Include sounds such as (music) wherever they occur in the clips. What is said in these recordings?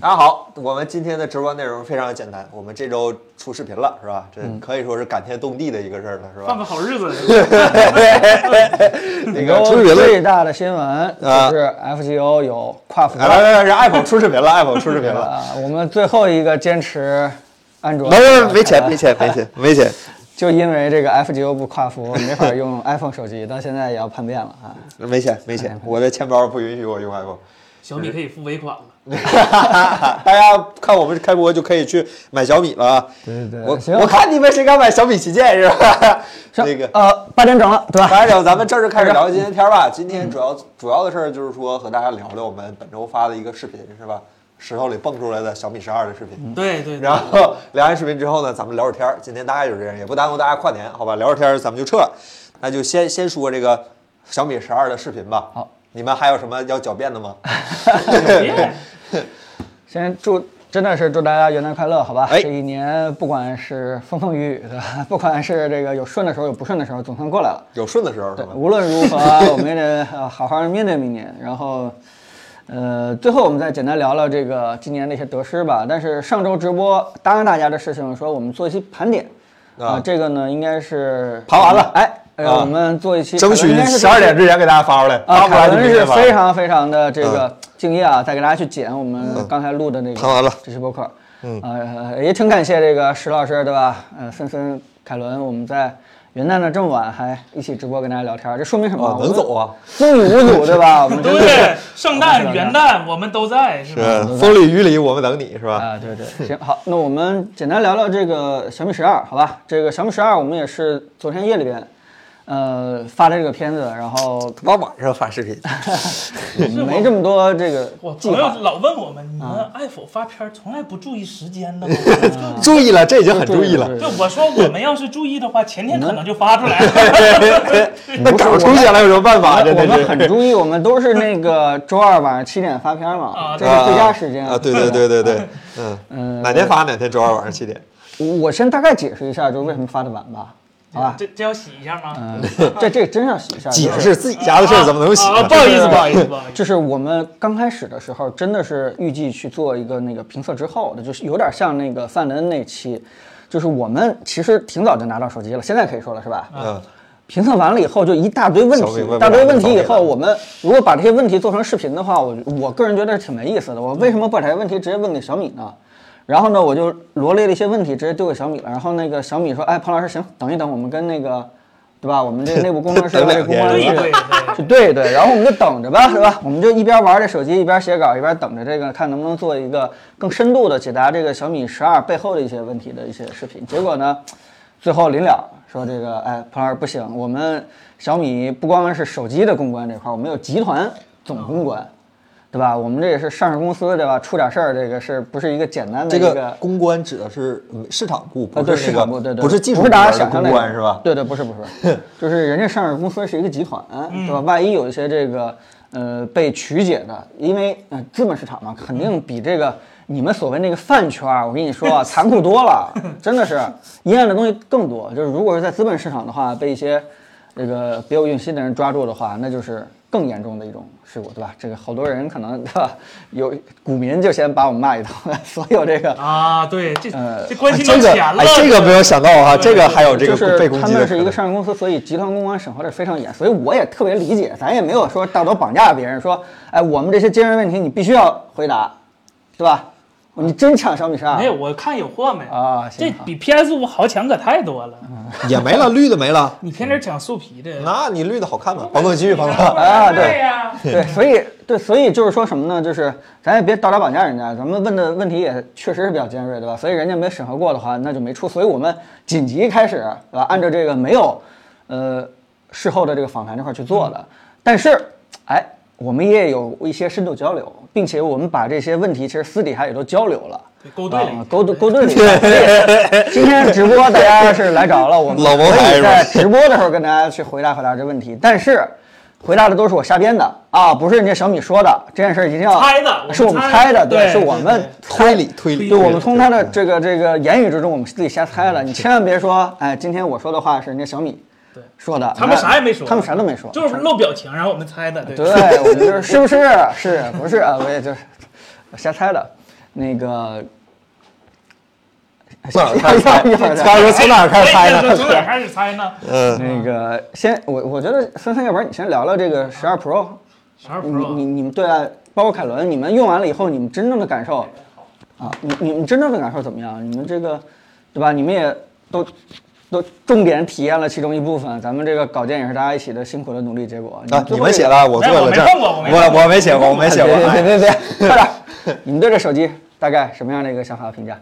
大家好，我们今天的直播内容非常简单，我们这周出视频了，是吧？这可以说是感天动地的一个事儿了，是放吧？个好日子，(laughs) 那有个出视频了，最大的新闻啊就是 FGO 有跨服来来来来，Apple 出视频了，(laughs) Apple 出视频了，啊，我们最后一个坚持安卓，没没没钱没钱没钱 (laughs) 没钱，就因为这个 FGO 不跨服，没法用 iPhone 手机，到现在也要叛变了啊。没钱没钱，我的钱包不允许我用 iPhone。小米可以付尾款了。(laughs) 大家看我们开播就可以去买小米了啊！对对我行我看你们谁敢买小米旗舰是吧？行 (laughs) 那个呃，八点整了，对吧？八点整咱们正式开始聊今天天儿吧。今天主要主要的事儿就是说和大家聊聊我们本周发的一个视频是吧？石头里蹦出来的小米十二的视频。对对，对然后聊完视频之后呢，咱们聊会儿天儿。今天大概就是这样，也不耽误大家跨年，好吧？聊会儿天儿咱们就撤了。那就先先说这个小米十二的视频吧。好，你们还有什么要狡辩的吗？(laughs) 别先祝真的是祝大家元旦快乐，好吧？哎这一年不管是风风雨雨的，(laughs) 不管是这个有顺的时候有不顺的时候，总算过来了。有顺的时候是对吧，？无论如何，我们也得呃好好面对明年。然后，呃，最后我们再简单聊聊这个今年的一些得失吧。但是上周直播答应大家的事情，说我们做一期盘点啊这个呢应该是盘完了哎，呃啊我们做一期，争取十二点之前给大家发出来，啊，发不来就凯文是。非常非常的这个敬业啊，再给大家去剪我们刚才录的那个盘完了这期播客，嗯，呃，也挺感谢这个石老师，对吧？呃，森森、凯伦，我们在元旦的这么晚还一起直播跟大家聊天，这说明什么？哦，能走啊！风雨无阻，对吧？(laughs) 我们对，圣诞、元旦我们都在，是吧？风里雨里我们等你是吧？啊，对对，行，好，那我们简单聊聊这个小米十二，好吧？这个小米十二，我们也是昨天夜里边，呃，发的这个片子，然后他妈晚上发视频，(laughs) 没这么多这个我计划。朋友老问我们，你们爱否发片从来不注意时间的吗？(laughs) 注意了，这已经很注意了。对就我说，我们要是注意的话，前天可能就发出来了。(laughs) 那稿出现了有什么办法？我们。很注意，我们都是那个周二晚上七点发片嘛，啊这是最佳时间啊！对对对对对，嗯嗯哪天发哪天，周二晚上七点。我我先大概解释一下，就是为什么发的晚吧，好吧？这这要洗一下吗？嗯，这这真是要洗一下。解释自己家的事儿怎么能洗啊，呢？不好意思，不好意思，不好意思。就是我们刚开始的时候，真的是预计去做一个那个评测之后的，就是有点像那个范恩那期，就是我们其实挺早就拿到手机了，现在可以说了是吧？嗯，评测完了以后，就一大堆问题小明白，大堆问题以后，我们如果把这些问题做成视频的话，我我个人觉得是挺没意思的。我为什么不把这些问题直接问给小米呢？然后呢，我就罗列了一些问题，直接丢给小米了。然后那个小米说：“哎，彭老师，行，等一等，我们跟那个，对吧？我们这个内部工程师等这个公两天关去对对对，去对对，然后我们就等着吧，是吧？我们就一边玩这手机，一边写稿，一边等着这个，看能不能做一个更深度的解答这个小米十二背后的一些问题的一些视频。结果呢，最后临了说这个，哎，彭老师不行，我们小米不光是手机的公关这块儿，我们有集团总公关，对吧？我们这也是上市公司，对吧？出点事儿，这个是不是一个简单的这一个公关指的是嗯市场部，啊，对不是那市场部，对对，不是技术不是大家部门的公关是吧？对对，不是不是，(laughs) 就是人家上市公司是一个集团，对吧？万一有一些这个呃被曲解的，因为呃资本市场嘛，肯定比这个你们所谓那个饭圈儿，我跟你说啊，残酷多了，(laughs) 真的是阴暗的东西更多。就是如果是在资本市场的话，被一些这个别有用心的人抓住的话，那就是更严重的一种对吧？这个好多人可能对吧？有股民就先把我们骂一通，(laughs) 所有这个啊，对，这呃这关系这个到钱了哎，，这个没有想到哈，对这个还有这个被攻击的他们是一个上市公司，所以集团公关审核的非常严，所以我也特别理解，咱也没有说道德绑架别人，说，哎，我们这些尖锐问题你必须要回答，对吧？你真抢小米十二？没有，我看有货没？啊，这比 PS 五好抢可太多了。也没了，绿的没了。你天天抢素皮的，那你绿的好看吗？彭总继续，彭总。啊对呀，对，所以对，所以就是说什么呢？就是咱也别道德绑架人家，咱们问的问题也确实是比较尖锐，对吧？所以人家没审核过的话，那就没出。所以我们紧急开始，对吧？按照这个没有，呃，事后的这个访谈这块去做的。但是，哎，我们也有一些深度交流，并且我们把这些问题其实私底下也都交流了。勾兑了啊，勾兑勾兑了一下。(laughs) 今天直播大家是来着了，我们可以在直播的时候跟大家去回答回答这问题，但是回答的都是我瞎编的啊，不是人家小米说的。这件事儿一定要猜的是我们猜猜的，对是我们推理推理，对，我们从他的这个这个言语之中，我们自己瞎猜了。你千万别说，哎，今天我说的话是人家小米对说的，他们啥也没说他们啥都没说，就是露表情，然后我们猜的，对。对，我们就是是不是 (laughs) 是不是啊？我也就是瞎猜的。那个从哪儿开始 (laughs) 猜？一会儿他说从哪儿开始猜呢？从哪儿开始猜呢？嗯，那个先我我觉得森森，要不然你先聊聊这个十二 Pro，十二你你 Pro，你们对啊，包括凯伦，你们用完了以后，你们真正的感受啊，你你们真正的感受怎么样？你们这个对吧？你们也都都重点体验了其中一部分，咱们这个稿件也是大家一起的辛苦的努力结果。啊，最后这个你们写了，我做没有我了这儿，没碰过我没碰我过我没写过，我没写过。别别别别，快点！(laughs) 你们对这手机大概什么样的一个想法和评价？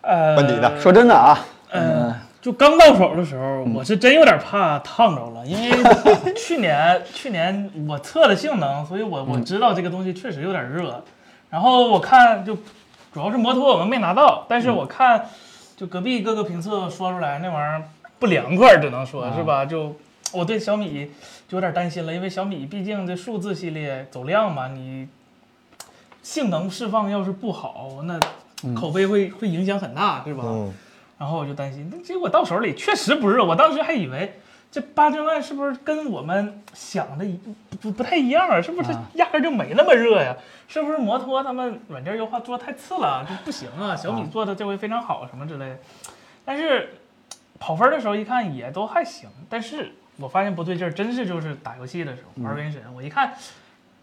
呃，问题的说真的啊，呃，就刚到手的时候，我是真有点怕烫着了，因为去年去年我测了性能，所以我我知道这个东西确实有点热。然后我看就主要是摩托我们没拿到，但是我看就隔壁各个评测说出来那玩意儿不凉快，只能说是吧？就我对小米就有点担心了，因为小米毕竟这数字系列走量嘛，你性能释放要是不好，那口碑会会影响很大，对吧？嗯，然后我就担心，那结果到手里确实不热，我当时还以为这八千万是不是跟我们想的一不不不太一样啊？是不是啊压根儿就没那么热呀？是不是摩托他们软件优化做的太次了，就不行啊？小米做的这回非常好什么之类的，但是跑分的时候一看也都还行，但是我发现不对劲儿，真是就是打游戏的时候玩原神，我一看。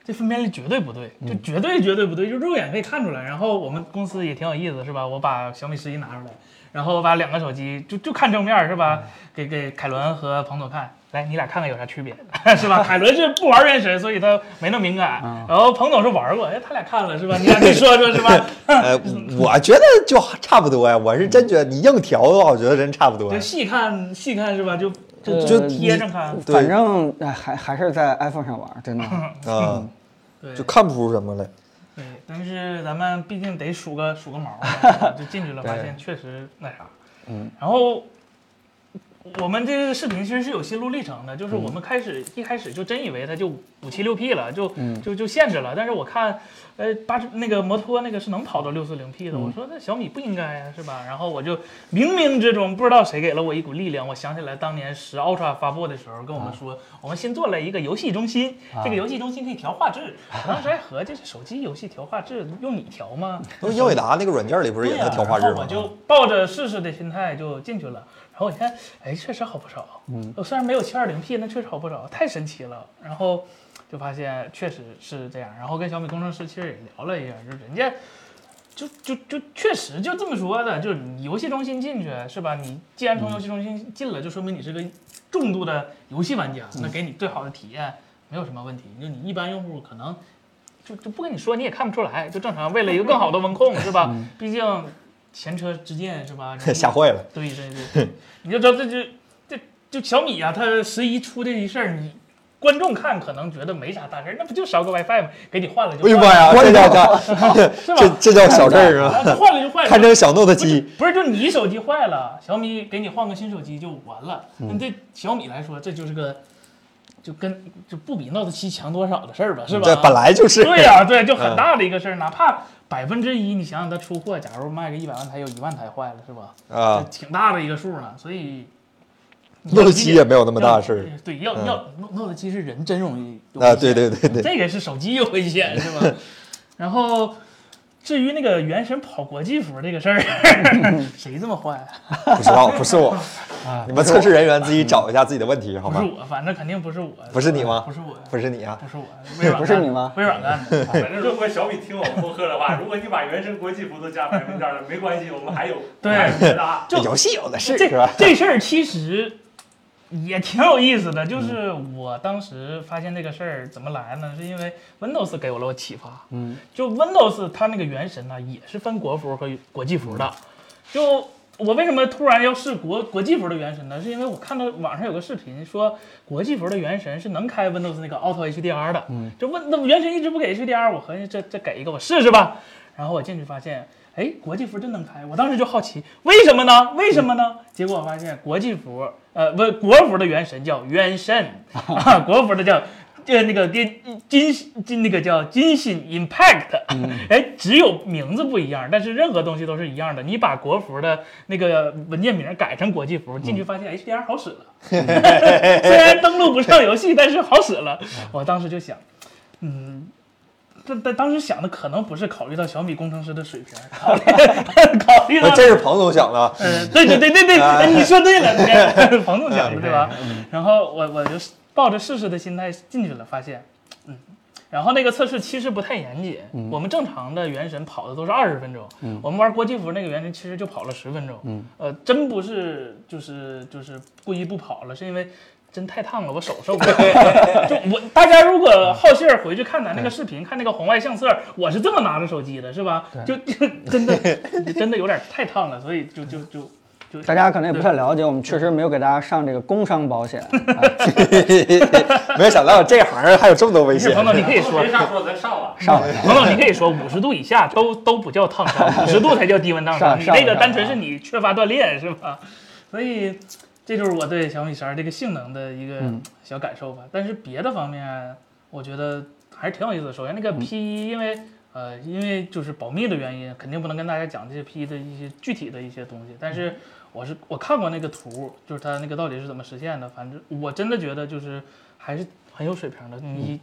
这分辨率绝对不对，就绝对绝对不对，就肉眼可以看出来。然后我们公司也挺有意思，是吧？我把小米十一拿出来，然后我把两个手机就就看正面，是吧？给给凯伦和彭总看，来你俩看看有啥区别，(laughs) 是吧？凯伦是不玩原神，所以他没那么敏感，然后彭总是玩过，哎，他俩看了是吧？你俩可以说说是吧？呃，我觉得就差不多呀。我是真觉得你硬调的话，我觉得真差不多就。细看细看是吧？就就呃就贴着看，反正哎还还是在 iPhone 上玩，真的。啊，(laughs) 对就看不出什么来。对，但是咱们毕竟得数个数个毛，(laughs) 就进去了，发现确实那啥。嗯，然后我们这个视频其实是有心路历程的，就是我们开始、一开始就真以为它就五七六 P 了，就、就就限制了。但是我看，呃，八那个摩托那个是能跑到六四零 P 的，我说那小米不应该呀、是吧？然后我就冥冥之中不知道谁给了我一股力量，我想起来当年十 Ultra 发布的时候跟我们说，我们新做了一个游戏中心，这个游戏中心可以调画质。我当时还合计，这手机游戏调画质用你调吗？那英伟达那个软件里不是也能调画质吗我？就抱着试试的心态就进去了，然后我一看，哎，确实好不少。嗯，虽然没有 720P，那确实好不少，太神奇了。然后就发现确实是这样，然后跟小米工程师其实也聊了一下，就人家。就就就确实就这么说的，就是你游戏中心进去是吧？你既然从游戏中心进了，就说明你是个重度的游戏玩家，那给你最好的体验没有什么问题。就你一般用户可能就就不跟你说，你也看不出来，就正常为了一个更好的 (laughs) 温控是吧？毕竟前车之鉴是吧？(laughs) 你吓坏了。对对对，(laughs) 你就知道这就这就小米啊，它十一出这一事儿，你观众看可能觉得没啥大事儿，那不就烧个 WiFi 吗？给你换了就哎呀，妈呀，这叫 (laughs) 叫是吧？这这叫小事儿啊啊！这换了就换了，看成小 Note 不是七，不是，就你手机坏了，小米给你换个新手机就完了。嗯那对小米来说，这就是个就跟就不比 Note 七强多少的事儿吧，是吧？对本来就是。对呀、对，就很嗯大的一个事儿，哪怕百分之一，你想想它出货，假如卖个一百万台，有一万台坏了，是吧？啊这，挺大的一个数呢，所以。(laughs) Note 七也没有那么大的事儿对，要嗯要 Note 七是人真容易有啊，对对对对，这个是手机有危险是吧？(laughs) 然后至于那个原神跑国际服这个事儿，(laughs) 谁这么坏啊？不知道，不是我，啊你们测试人员自己找一下自己的问题好吗？不是我，反正肯定不是我。不是你吗不是我，不是你啊，不是我，(laughs) 微软不是干的你吗微软干的。反正如果小米听我们播客的话，(laughs) 如果你把原神国际服都加白名单了，没关系，我们还有对。就游戏有的是这是吧？这事儿其实也挺有意思的，就是我当时发现这个事儿怎么来呢？是因为 Windows 给我了我启发。嗯，就 Windows 它那个原神呢，也是分国服和国际服的。就我为什么突然要试国国际服的原神呢？是因为我看到网上有个视频说，国际服的原神是能开 Windows 那个 Auto HDR 的。嗯，就问那原神一直不给 HDR，我合计这这给一个我试试吧。然后我进去发现，哎，国际服真能开，我当时就好奇，为什么呢？为什么呢？结果我发现国际服，呃，不，国服的原神叫原神，啊，国服的叫呃那个金金金那个叫金信 Impact，哎，只有名字不一样，但是任何东西都是一样的。你把国服的那个文件名改成国际服，进去发现 HDR 好使了，(laughs) 虽然登录不上游戏，但是好使了。我当时就想，嗯。但但当时想的可能不是考虑到小米工程师的水平，考虑 (laughs) 考虑到这是彭总想的。嗯，对对对对对，哎你说对了，(laughs) 彭总想的对吧？然后我我就抱着试试的心态进去了，发现，嗯，然后那个测试其实不太严谨，我们正常的原神跑的都是二十分钟，我们玩国际服那个原神其实就跑了十分钟，呃，真不是就是就是故意不跑了，是因为。真太烫了，我手受不了。(laughs) 就我大家如果好信儿，回去看咱那个视频，看那个红外相册，我是这么拿着手机的，是吧？就 (laughs) 就真的真的有点太烫了，所以就就就就大家可能也不太了解，我们确实没有给大家上这个工伤保险。(laughs) 没有想到这行还有这么多危险。彭总，你可以说没啥说，咱上了。上了。彭总，你可以说五十度以下都都不叫烫伤，五十度才叫低温烫伤。你那个单纯是你缺乏锻炼，是吧？所以。这就是我对小米十二这个性能的一个小感受吧。但是别的方面，我觉得还是挺有意思的。首先，那个 P 一，因为呃，因为就是保密的原因，肯定不能跟大家讲这些 P 一的一些具体的一些东西。但是我是我看过那个图，就是它那个到底是怎么实现的。反正我真的觉得就是还是很有水平的。你，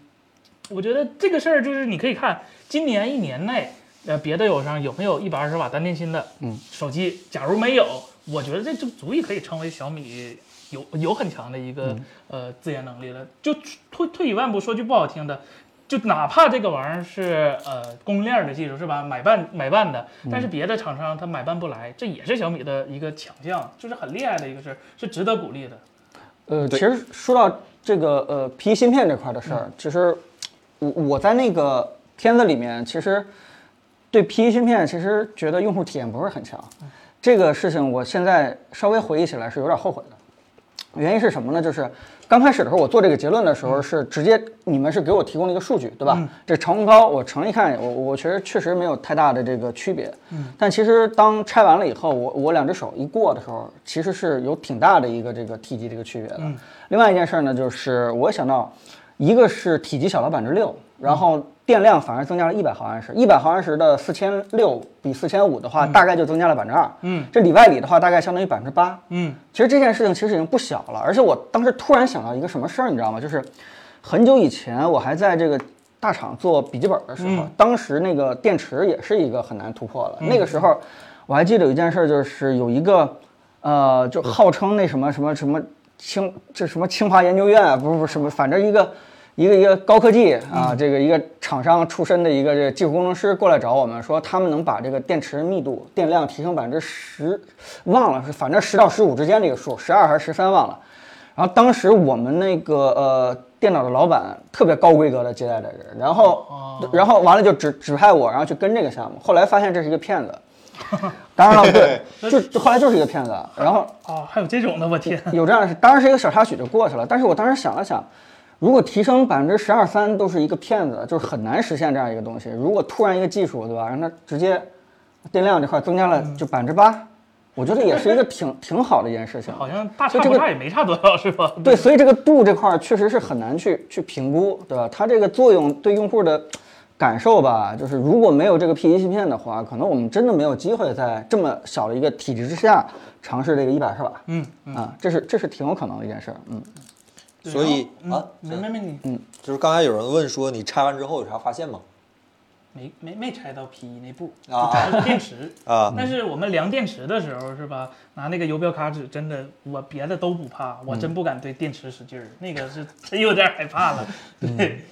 我觉得这个事儿就是你可以看今年一年内，呃，别的友商有没有一百二十瓦单电芯的手机？假如没有。我觉得这就足以可以称为小米有有很强的一个呃自研能力了。就退退一万步说句不好听的，就哪怕这个玩意儿是呃供应链的技术是吧，买办买办的，但是别的厂商他买办不来，这也是小米的一个强项，就是很厉害的一个事儿，是值得鼓励的。呃，其实说到这个呃 P 芯片这块的事儿，其实我我在那个片子里面，其实对 P 芯片其实觉得用户体验不是很强。这个事情我现在稍微回忆起来是有点后悔的，原因是什么呢？就是刚开始的时候我做这个结论的时候是直接你们是给我提供了一个数据，对吧？这长虹高我乘一看，我我其实确实没有太大的这个区别。嗯。但其实当拆完了以后，我我两只手一过的时候，其实是有挺大的一个这个体积这个区别的。嗯。另外一件事呢，就是我想到，一个是体积小了百分之六，然后。电量反而增加了一百毫安时，一百毫安时的四千六比四千五的话，大概就增加了百分之二。嗯，这里外里的话，大概相当于百分之八。嗯，其实这件事情其实已经不小了。而且我当时突然想到一个什么事儿，你知道吗？就是很久以前我还在这个大厂做笔记本的时候，当时那个电池也是一个很难突破的。那个时候我还记得有一件事，就是有一个呃，就号称那什么什么什么清，这什么清华研究院，不是不是什么，反正一个。一个一个高科技啊，这个一个厂商出身的一个这个技术工程师过来找我们，说他们能把这个电池密度、电量提升百分之十，忘了是反正十到十五之间这个数，十二还是十三忘了。然后当时我们那个呃电脑的老板特别高规格的接待的人，然后然后完了就指指派我，然后去跟这个项目。后来发现这是一个骗子，当然了，对，(laughs) 就后来就是一个骗子。然后啊，还有这种的，我天，有这样的事，当然是一个小插曲就过去了。但是我当时想了想。如果提升百分之十二三都是一个骗子，就是很难实现这样一个东西。如果突然一个技术，对吧，让它直接电量这块增加了就百分之八，我觉得也是一个挺 (laughs) 挺好的一件事情。好像大差不差也没差多少，是吧？(laughs) 对，所以这个度这块确实是很难去去评估，对吧？它这个作用对用户的感受吧，就是如果没有这个 P1 芯片的话，可能我们真的没有机会在这么小的一个体积之下尝试这个一百二十瓦。嗯啊，这是这是挺有可能的一件事。嗯。所以啊，没没没你，嗯，就是刚才有人问说你拆完之后有啥发现吗？没没没拆到 P 一那步，啊，是电池 (laughs) 啊。但是我们量电池的时候是吧，拿那个游标卡尺，真的我别的都不怕，我真不敢对电池使劲儿，那个是真有点害怕了。(laughs) 对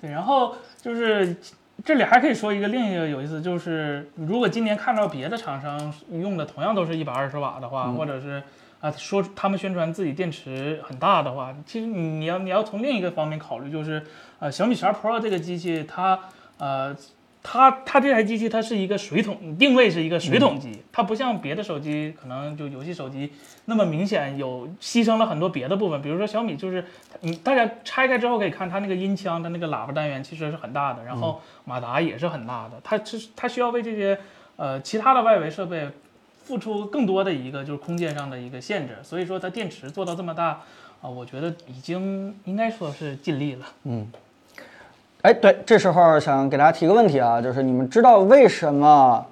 对，然后就是这里还可以说一个另一个有意思，就是如果今年看到别的厂商用的同样都是一百二十瓦的话，或者是。啊，说他们宣传自己电池很大的话，其实你你要你要从另一个方面考虑，就是呃小米十二 Pro 这个机器，它呃它它这台机器它是一个水桶定位是一个水桶机，它不像别的手机可能就游戏手机那么明显有牺牲了很多别的部分，比如说小米就是你大家拆开之后可以看它那个音箱的那个喇叭单元其实是很大的，然后马达也是很大的，它是它需要为这些呃其他的外围设备。付出更多的一个就是空间上的一个限制，所以说它电池做到这么大，啊，我觉得已经应该说是尽力了。嗯。哎，对，这时候想给大家提个问题啊，就是你们知道为什么，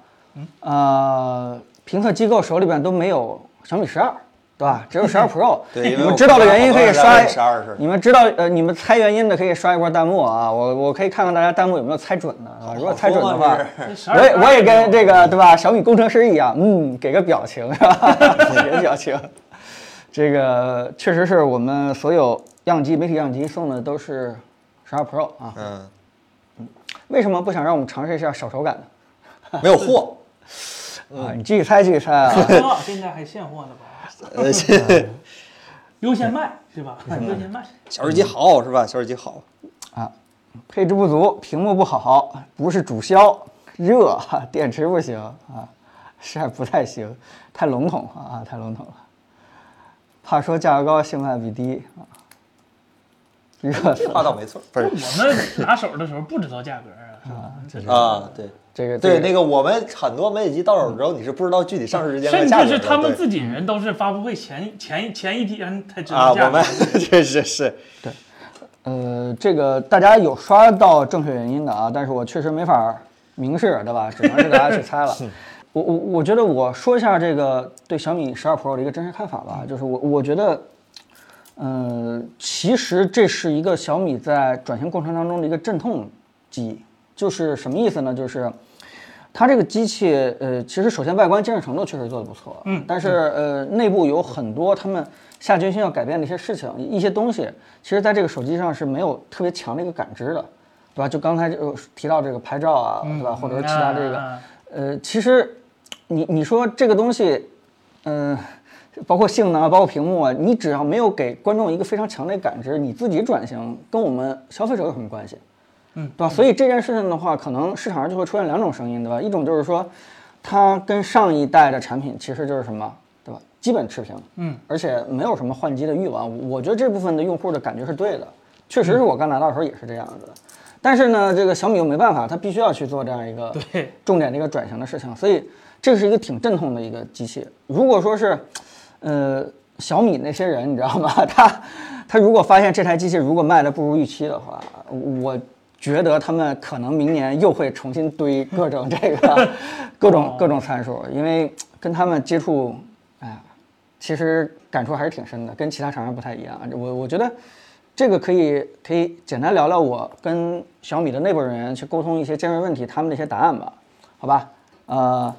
呃，评测机构手里边都没有小米十二，对吧？只有十二 Pro。(laughs) 对你们知道的原因可以刷一十二是。你们知道呃，你们猜原因的可以刷一波弹幕啊，我我可以看看大家弹幕有没有猜准的啊。如果猜准的话，我也我也跟这个对吧，小米工程师一样，嗯，给个表情是吧？(laughs) 给个表情。这个确实是我们所有样机媒体样机送的都是十二 Pro 啊。嗯，为什么不想让我们尝试一下手手感呢？(laughs) 没有货。啊，你继续猜，继续猜啊！啊，现在还现货呢吧？呃，这优先卖是吧？优先卖。小手机好是吧？小手机好啊。配置不足，屏幕不好，不是主销，热，(laughs) 电池不行啊，实在不太行，太笼统了啊，太笼统了。怕说价格高，性价比低啊。这话倒没错，不是我们拿手的时候不知道价格啊，是吧？啊，对。这个对，那个我们很多媒体机到手之后，你是不知道具体上市时间和价格的。甚至是他们自己人都是发布会前前前一天才知啊，道价格我们。确实是对呃，这个大家有刷到正确原因的啊，但是我确实没法明示，对吧？只能是大家去猜了。我我我觉得我说一下这个对小米十二 Pro 的一个真实看法吧，就是我我觉得，呃，其实这是一个小米在转型过程当中的一个阵痛机，就是什么意思呢？就是它这个机器，呃，其实首先外观精致程度确实做得不错，嗯，但是呃，内部有很多他们下决心要改变的一些事情，一些东西，其实在这个手机上是没有特别强的一个感知的，对吧？就刚才就提到这个拍照啊，对吧？或者是其他这个，啊呃，其实你你说这个东西，嗯、包括性能啊，包括屏幕啊，你只要没有给观众一个非常强烈的感知，你自己转型跟我们消费者有什么关系？嗯，对吧？所以这件事情的话，可能市场上就会出现两种声音，对吧？一种就是说，它跟上一代的产品其实就是什么，对吧？基本持平，嗯，而且没有什么换机的欲望。我觉得这部分的用户的感觉是对的，确实是我刚拿到的时候也是这样子的。但是呢，这个小米又没办法，它必须要去做这样一个对重点的一个转型的事情，所以这是一个挺阵痛的一个机器。如果说是，呃，小米那些人，你知道吗？(laughs) 他他如果发现这台机器如果卖的不如预期的话，我觉得他们可能明年又会重新堆各种这个 (laughs) 各种各种参数，因为跟他们接触，哎呀，其实感触还是挺深的，跟其他厂商不太一样。我我觉得这个可以可以简单聊聊我跟小米的内部人员去沟通一些尖锐问题，他们的一些答案吧，好吧？呃，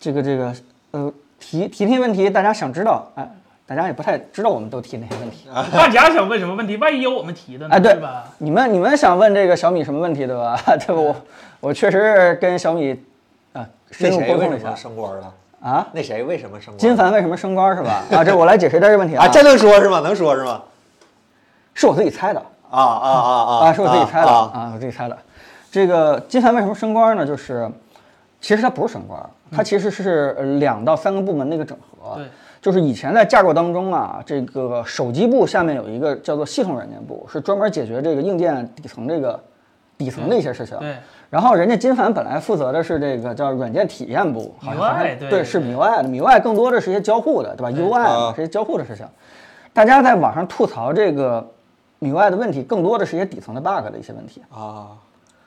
这个这个呃提提那些问题，大家想知道，哎，大家也不太知道我们都提哪些问题。(laughs) 大家想问什么问题？万一有我们提的呢？哎，对吧？你们你们想问这个小米什么问题，对吧？(laughs) 对吧？我我确实跟小米啊深那入沟通了一下升官了？啊。那谁为什么升官？金凡为什么升官是吧？啊，这我来解释一下这个问题 (laughs) 啊，这能说是吗？能说是吗？是我自己猜的啊啊啊啊！啊，是我自己猜的啊。啊，我自己猜的。这个金凡为什么升官呢？就是其实他不是升官，它其实是呃两到三个部门的一个整合。对，就是以前在架构当中啊，这个手机部下面有一个叫做系统软件部，是专门解决这个硬件底层这个底层的一些事情。对。然后人家金凡本来负责的是这个叫软件体验部，好像好像对对是对 MIUI 的，MIUI 更多的是一些交互的，对吧？UI 嘛啊是一些交互的事情。大家在网上吐槽这个 MIUI 的问题，更多的是一些底层的 bug 的一些问题。啊，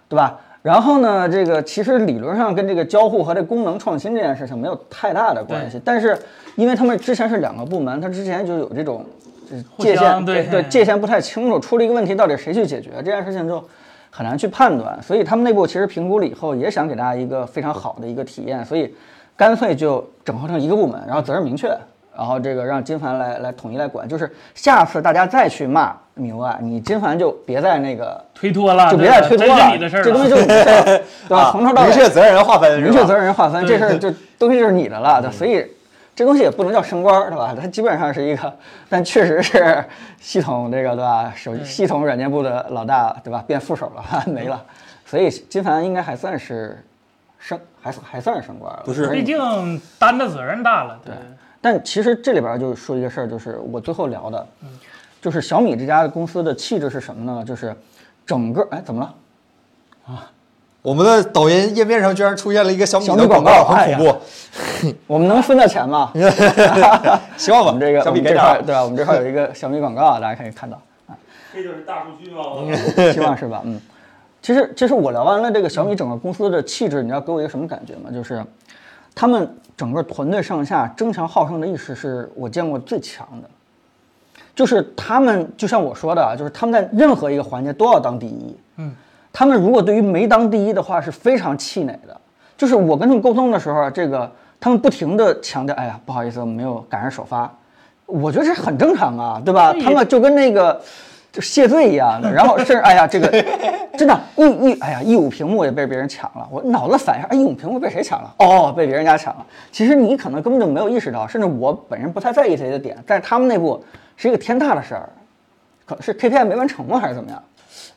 对吧？然后呢，这个其实理论上跟这个交互和这功能创新这件事情没有太大的关系，但是因为他们之前是两个部门，它之前就有这种就是界限对对界限不太清楚，出了一个问题，到底谁去解决这件事情就很难去判断，所以他们内部其实评估了以后，也想给大家一个非常好的一个体验，所以干脆就整合成一个部门，然后责任明确。然后这个让金凡来来统一来管，就是下次大家再去骂 MIUI，你金凡就别再那个推脱了，就别再推脱了，真是你的事儿了。这东西就是你的事儿，对吧？从头到尾明确责任人划分，明确责任。人划分，这事儿就东西就是你的了，对，所以这东西也不能叫升官儿，对吧？它基本上是一个，但确实是系统这个对吧？手系统软件部的老大，对吧？变副手了，(laughs) 没了，所以金凡应该还算是升，还算还算是升官了，不是毕竟担的责任大了，对。但其实这里边就说一个事儿，就是我最后聊的，就是小米这家公司的气质是什么呢？就是整个哎怎么了啊？我们的抖音页面上居然出现了一个小米的广广告很恐怖。我们能分到钱吗？(laughs) 希望吧我们这个小米这块对吧？我们这块有一个小米广告啊，大家可以看到。这就是大数据吗？(laughs) 希望是吧？嗯，其实其实我聊完了这个小米整个公司的气质，你知道给我一个什么感觉吗？就是他们整个团队上下争强好胜的意识是我见过最强的。就是他们就像我说的啊，就是他们在任何一个环节都要当第一。嗯，他们如果对于没当第一的话是非常气馁的。就是我跟他们沟通的时候啊，这个他们不停的强调，哎呀，不好意思，我们没有赶上首发。我觉得这很正常啊，对吧？他们就跟那个就谢罪一样的，然后甚至哎呀，这个 (laughs) 真的，一一哎呀，一五屏幕也被别人抢了，我脑子反应，哎，一五屏幕被谁抢了？哦，被别人家抢了。其实你可能根本就没有意识到，甚至我本人不太在意这些点，但是他们内部是一个天大的事儿，可是 KPI 没完成吗？还是怎么样？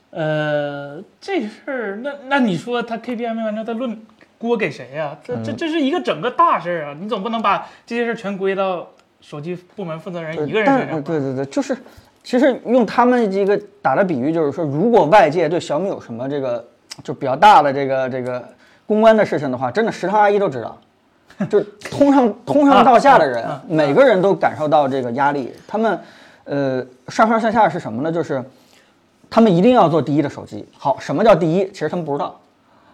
呃，这事儿，那那你说他 KPI 没完成，他论锅给谁呀、这这这是一个整个大事儿啊！你总不能把这些事儿全归到手机部门负责人一个人身上吧。对对对，就是，其实用他们一个打的比喻，就是说，如果外界对小米有什么这个就比较大的这个这个公关的事情的话，真的食堂阿姨都知道，(laughs) 就是通上通上到下的人，每个人都感受到这个压力。他们，呃，上上下下是什么呢？就是他们一定要做第一的手机。好，什么叫第一？其实他们不知道。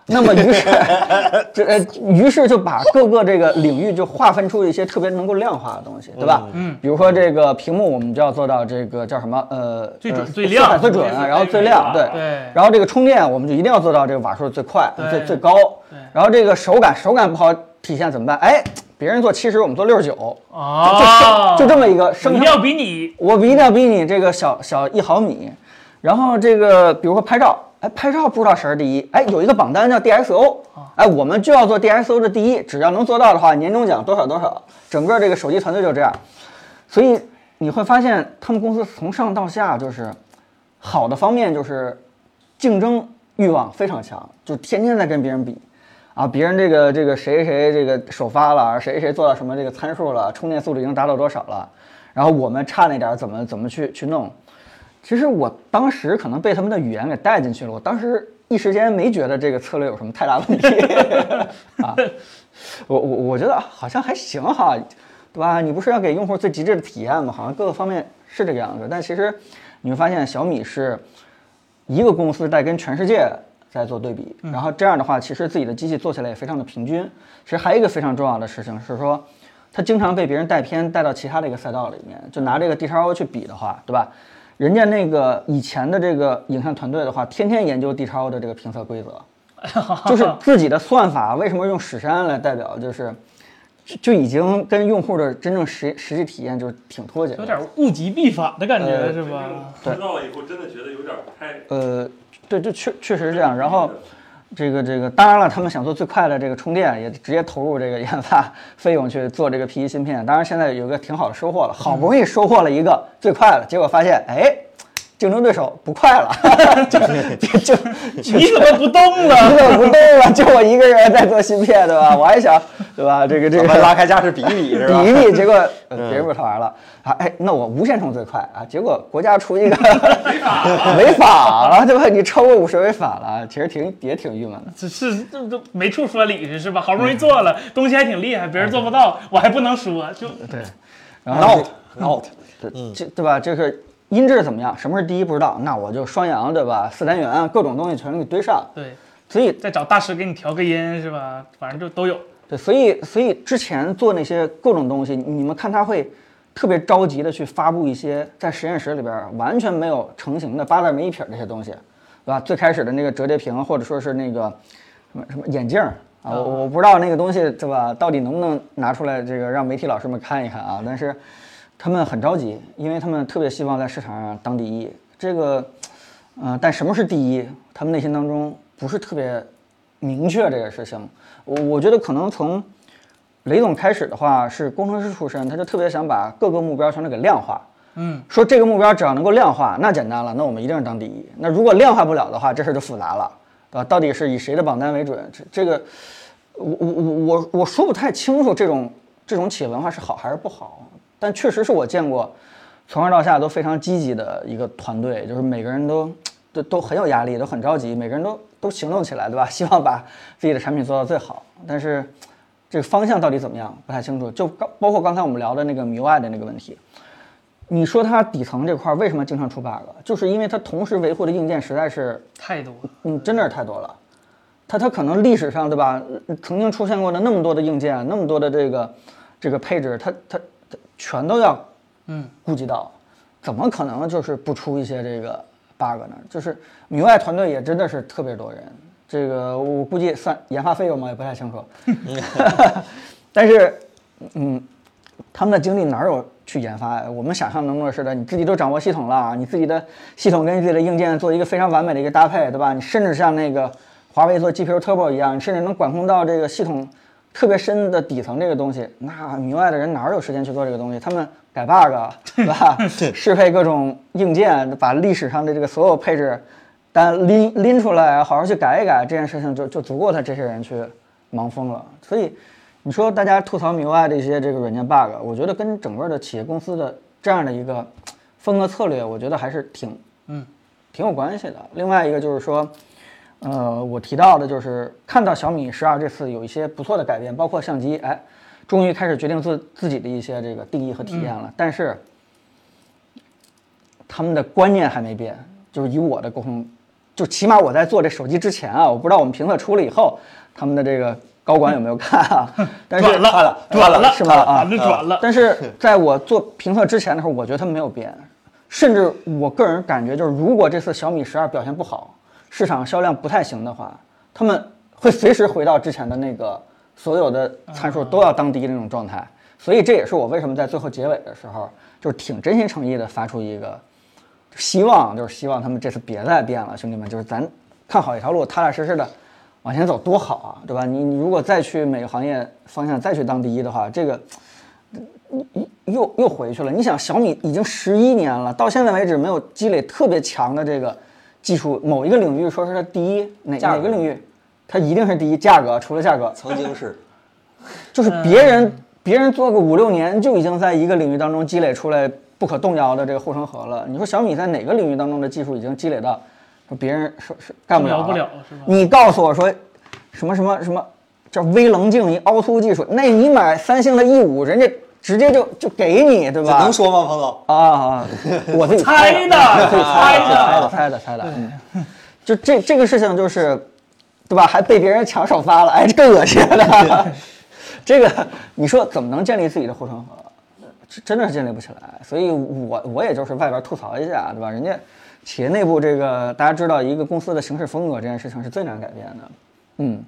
那么于是，(laughs) 这呃，于是就把各个这个领域就划分出一些特别能够量化的东西，对吧？嗯，比如说这个屏幕，我们就要做到这个叫什么？呃，最准呃最亮最准，然后最亮，对。对然后这个充电，我们就一定要做到这个瓦数最快、最最高。然后这个手感，手感不好体现怎么办？哎，别人做七十，我们做六十九，啊，就就这么一个生成一定要比你我一定要比你这个小小一毫米。然后这个比如说拍照，哎，拍照不知道谁是第一，哎，有一个榜单叫 DSO，哎，我们就要做 DSO 的第一，只要能做到的话，年终奖多少多少。整个这个手机团队就这样，所以你会发现他们公司从上到下就是好的方面就是竞争欲望非常强，就天天在跟别人比。啊，别人这个这个谁谁这个首发了，谁谁做到什么这个参数了，充电速度已经达到多少了，然后我们差那点儿怎么怎么去去弄？其实我当时可能被他们的语言给带进去了，我当时一时间没觉得这个策略有什么太大问题 (laughs) 啊。我我我觉得好像还行哈，对吧？你不是要给用户最极致的体验吗？好像各个方面是这个样子，但其实你会发现小米是一个公司在跟全世界在做对比，然后这样的话，其实自己的机器做起来也非常的平均。其实还有一个非常重要的事情是说，它经常被别人带偏，带到其他的一个赛道里面，就拿这个 D x O 去比的话，对吧？人家那个以前的这个影像团队的话，天天研究 D x O 的这个评测规则，(laughs) 就是自己的算法为什么用史山来代表，就是就就已经跟用户的真正实实际体验就是挺脱节。有点物极必反的感觉，呃是吧？知道了以后，真的觉得有点不太。呃，对，这确确实是这样。然后，这个这个，当然了，他们想做最快的这个充电，也直接投入这个研发费用去做这个 P1 芯片。当然，现在有个挺好的收获了，好不容易收获了一个最快的，结果发现，哎，竞争对手不快了，(laughs) 就就就 (laughs) 就你怎么不动 (laughs) 你？怎么不动了？就我一个人在做芯片，对吧？我还想，对吧？这个这个拉开架势比一比是吧？比一比，结果呃别人不他玩了啊！哎，那我无线充最快啊！结果国家出一个违法了，对吧？你超过五十违法了，其实挺也挺郁闷的。这是这都没处说理去是吧？好不容易做了，东西还挺厉害，别人做不到，我还不能说，就对，然后 not not，这这对吧？这个音质怎么样？什么是第一不知道，那我就双扬，对吧？四单元各种东西全给堆上，对，所以再找大师给你调个音是吧？反正就都有。对，所以所以之前做那些各种东西，你们看他会特别着急的去发布一些在实验室里边儿完全没有成型的八字没一撇儿这些东西，对吧？最开始的那个折叠屏，或者说是那个什么什么眼镜儿啊，我我不知道那个东西对吧，到底能不能拿出来这个让媒体老师们看一看啊？但是他们很着急，因为他们特别希望在市场上当第一。这个，呃，但什么是第一？他们内心当中不是特别明确这个事情。我我觉得可能从雷总开始的话是工程师出身，他就特别想把各个目标全都给量化。嗯，说这个目标只要能够量化，那简单了，那我们一定是当第一。那如果量化不了的话，这事儿就复杂了，对吧？到底是以谁的榜单为准？这这个，我我我我我说不太清楚这种这种企业文化是好还是不好，但确实是我见过从上到下都非常积极的一个团队，就是每个人都都都很有压力，都很着急，每个人都都行动起来，对吧？(laughs) 希望把自己的产品做到最好。但是这个方向到底怎么样不太清楚。就刚包括刚才我们聊的那个 MIUI 的那个问题，你说它底层这块儿为什么经常出 bug？就是因为它同时维护的硬件实在是，太多了。嗯，真的是太多了。它它可能历史上对吧，呃曾经出现过的那么多的硬件，那么多的这个这个配置，它它它全都要嗯顾及到，怎么可能就是不出一些这个 bug 呢？就是米外团队也真的是特别多人，这个我估计算研发费用嘛？也不太清楚。(laughs) 但是，嗯，他们的精力哪有去研发呀？我们想象中的似的，你自己都掌握系统了，你自己的系统跟你自己的硬件做一个非常完美的一个搭配，对吧？你甚至像那个华为做 GPU Turbo 一样，你甚至能管控到这个系统特别深的底层这个东西。那米外的人哪有时间去做这个东西？他们改 bug，(laughs) 对吧？适配各种硬件，把历史上的这个所有配置单拎拎出来，好好去改一改，这件事情就就足够他这些人去忙疯了。所以，你说大家吐槽 MIUI 的一些这个软件 bug，我觉得跟整个的企业公司的这样的一个 (tsk) 风格策略，我觉得还是挺嗯挺有关系的。另外一个就是说，呃，我提到的就是看到小米十二这次有一些不错的改变，包括相机，哎，终于开始决定自自己的一些这个定义和体验了。但是他们的观念还没变，就是以我的沟通，就起码我在做这手机之前啊，我不知道我们评测出了以后，他们的这个高管有没有看啊？但是转了看了转了是吗？啊转了。但是在我做评测之前的时候，我觉得他们没有变，甚至我个人感觉就是，如果这次小米十二表现不好，市场销量不太行的话，他们会随时回到之前的那个所有的参数都要当第一那种状态。所以这也是我为什么在最后结尾的时候，就是挺真心诚意的发出一个希望，就是希望他们这次别再变了，兄弟们，就是咱看好一条路，踏踏实实的往前走，多好啊，对吧？你你如果再去每个行业方向再去当第一的话，这个又又回去了。你想，小米已经十一年了，到现在为止没有积累特别强的这个技术，某一个领域说是它第一，哪哪个领域，它一定是第一。价格除了价格，曾经是，(laughs) 就是别人别人做个五六年就已经在一个领域当中积累出来不可动摇的这个护城河了。你说小米在哪个领域当中的技术已经积累到说别人说是干不了动摇不了是吧你告诉我说什么什么什么叫微棱镜一凹凸技术，那你买三星的 E 五，人家直接就就给你，对吧？能说吗，彭总？啊啊！我自己猜的我自己猜的，猜的猜的，猜的，猜的。嗯，(laughs) 就这这个事情就是，对吧？还被别人抢首发了，哎，这更恶心了。(laughs) 这个你说怎么能建立自己的护城河？这真的是建立不起来。所以我我也就是外边吐槽一下，对吧？人家企业内部这个大家知道，一个公司的行事风格这件事情是最难改变的。嗯，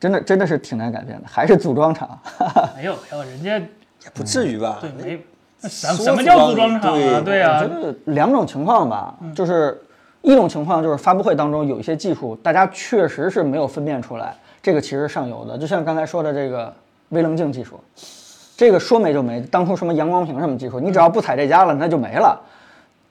真的真的是挺难改变的，还是组装厂。(laughs) 没有没有，人家也不至于吧？对没那什什么叫服组装厂啊？对对呀我觉，得两种情况吧，就是一种情况就是发布会当中有一些技术，大家确实是没有分辨出来，这个其实上游的，就像刚才说的这个微棱镜技术，这个说没就没，当初什么阳光屏什么技术，你只要不踩这家了，那就没了。